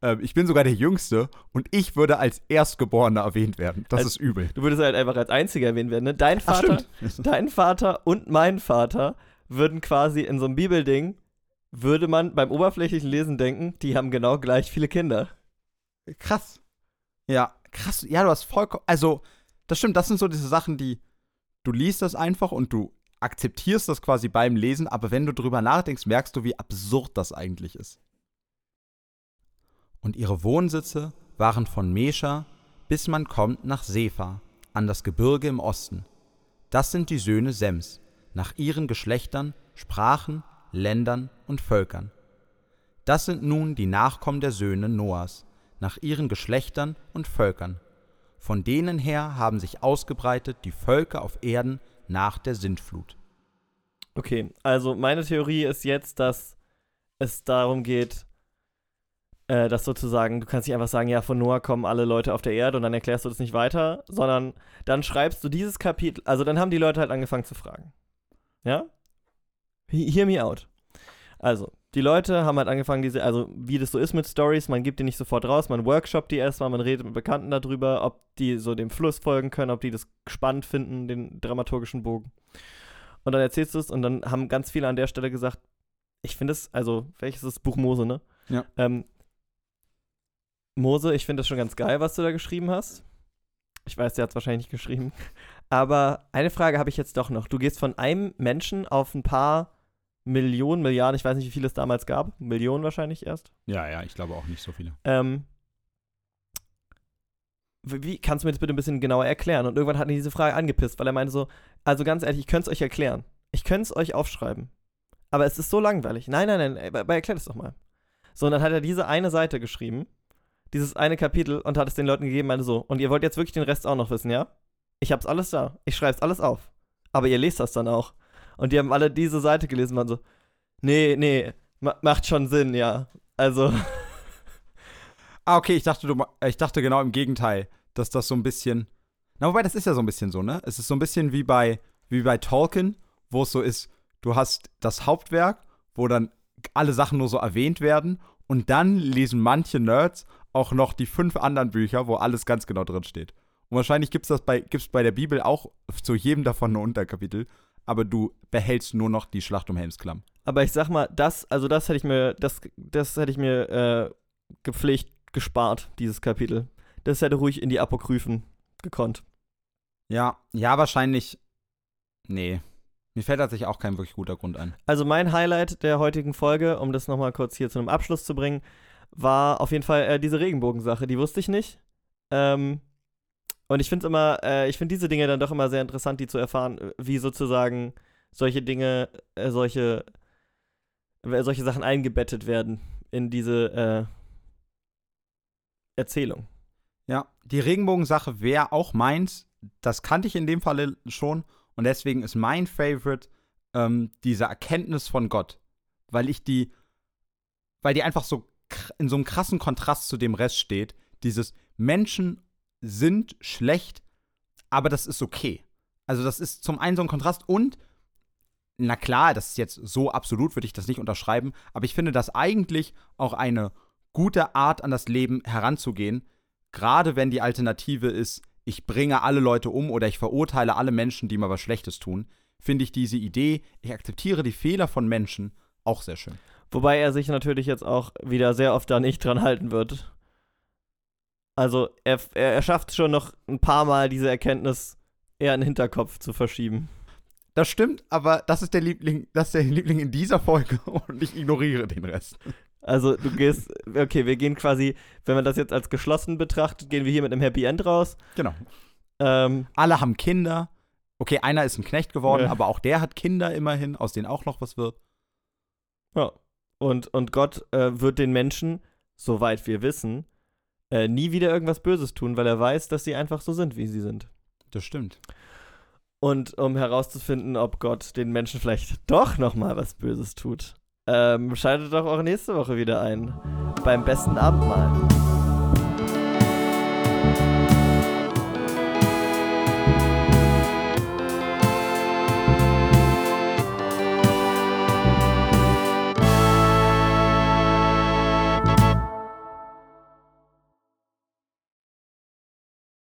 Ähm, ich bin sogar der Jüngste und ich würde als Erstgeborener erwähnt werden. Das Als- ist übel. Du würdest halt einfach als einziger erwähnt werden. Ne? Dein Ach, Vater, stimmt. dein Vater und mein Vater würden quasi in so einem Bibelding, würde man beim oberflächlichen Lesen denken, die haben genau gleich viele Kinder. Krass. Ja, krass. Ja, du hast vollkommen. Also, das stimmt. Das sind so diese Sachen, die du liest das einfach und du akzeptierst das quasi beim Lesen, aber wenn du drüber nachdenkst, merkst du, wie absurd das eigentlich ist. Und ihre Wohnsitze waren von Mesha, bis man kommt nach Sefa, an das Gebirge im Osten. Das sind die Söhne Sems, nach ihren Geschlechtern, Sprachen, Ländern und Völkern. Das sind nun die Nachkommen der Söhne Noahs, nach ihren Geschlechtern und Völkern. Von denen her haben sich ausgebreitet die Völker auf Erden nach der Sintflut. Okay, also meine Theorie ist jetzt, dass es darum geht, äh, dass sozusagen, du kannst nicht einfach sagen, ja, von Noah kommen alle Leute auf der Erde und dann erklärst du das nicht weiter, sondern dann schreibst du dieses Kapitel, also dann haben die Leute halt angefangen zu fragen. Ja? He- Hear me out. Also, die Leute haben halt angefangen, diese, also wie das so ist mit Stories, man gibt die nicht sofort raus, man workshopt die erstmal, man redet mit Bekannten darüber, ob die so dem Fluss folgen können, ob die das spannend finden, den dramaturgischen Bogen. Und dann erzählst du es und dann haben ganz viele an der Stelle gesagt, ich finde es, also, welches ist das Buch Mose, ne? Ja. Ähm, Mose, ich finde das schon ganz geil, was du da geschrieben hast. Ich weiß, der hat es wahrscheinlich nicht geschrieben. Aber eine Frage habe ich jetzt doch noch. Du gehst von einem Menschen auf ein paar Millionen, Milliarden, ich weiß nicht, wie viele es damals gab. Millionen wahrscheinlich erst. Ja, ja, ich glaube auch nicht so viele. Ähm, wie kannst du mir das bitte ein bisschen genauer erklären? Und irgendwann hat ihn diese Frage angepisst, weil er meinte so, also ganz ehrlich, ich könnte es euch erklären. Ich könnte es euch aufschreiben. Aber es ist so langweilig. Nein, nein, nein, aber erklär das doch mal. So, und dann hat er diese eine Seite geschrieben, dieses eine Kapitel und hat es den Leuten gegeben, meinte so, und ihr wollt jetzt wirklich den Rest auch noch wissen, ja? Ich hab's alles da. Ich schreib's alles auf. Aber ihr lest das dann auch. Und die haben alle diese Seite gelesen waren so, nee, nee, ma macht schon Sinn, ja. Also, Ah, okay, ich dachte, du, ich dachte genau im Gegenteil, dass das so ein bisschen. Na, wobei, das ist ja so ein bisschen so, ne? Es ist so ein bisschen wie bei, wie bei Tolkien, wo es so ist, du hast das Hauptwerk, wo dann alle Sachen nur so erwähnt werden und dann lesen manche Nerds auch noch die fünf anderen Bücher, wo alles ganz genau drin steht. Und wahrscheinlich gibt es das bei, gibt's bei der Bibel auch zu jedem davon ein Unterkapitel, aber du behältst nur noch die Schlacht um Helmsklamm. Aber ich sag mal, das, also das hätte ich mir, das, das hätte ich mir äh, gepflegt gespart, dieses Kapitel. Das hätte ruhig in die Apokryphen gekonnt. Ja, ja, wahrscheinlich. Nee. Mir fällt tatsächlich auch kein wirklich guter Grund ein. Also mein Highlight der heutigen Folge, um das nochmal kurz hier zu einem Abschluss zu bringen, war auf jeden Fall äh, diese Regenbogensache. Die wusste ich nicht. Ähm, und ich finde immer, äh, ich finde diese Dinge dann doch immer sehr interessant, die zu erfahren, äh, wie sozusagen solche Dinge, äh, solche, solche Sachen eingebettet werden in diese äh, Erzählung. Ja, die Regenbogensache wäre auch meins. Das kannte ich in dem Falle schon. Und deswegen ist mein Favorite ähm, diese Erkenntnis von Gott. Weil ich die, weil die einfach so in so einem krassen Kontrast zu dem Rest steht. Dieses Menschen sind schlecht, aber das ist okay. Also das ist zum einen so ein Kontrast und na klar, das ist jetzt so absolut, würde ich das nicht unterschreiben, aber ich finde das eigentlich auch eine gute Art an das Leben heranzugehen, gerade wenn die Alternative ist, ich bringe alle Leute um oder ich verurteile alle Menschen, die mir was Schlechtes tun, finde ich diese Idee, ich akzeptiere die Fehler von Menschen, auch sehr schön. Wobei er sich natürlich jetzt auch wieder sehr oft da nicht dran halten wird. Also er, er, er schafft schon noch ein paar Mal diese Erkenntnis eher in den Hinterkopf zu verschieben. Das stimmt, aber das ist der Liebling, das ist der Liebling in dieser Folge und ich ignoriere den Rest. Also du gehst, okay, wir gehen quasi, wenn man das jetzt als geschlossen betrachtet, gehen wir hier mit einem Happy End raus. Genau. Ähm, Alle haben Kinder. Okay, einer ist ein Knecht geworden, Ja. aber auch der hat Kinder immerhin, aus denen auch noch was wird. ja. Und, und Gott äh, wird den Menschen, soweit wir wissen, äh, nie wieder irgendwas Böses tun, weil er weiß, dass sie einfach so sind, wie sie sind. Das stimmt. Und um herauszufinden, ob Gott den Menschen vielleicht doch nochmal was Böses tut, ähm, schaltet doch auch nächste Woche wieder ein. Beim besten Abendmahl.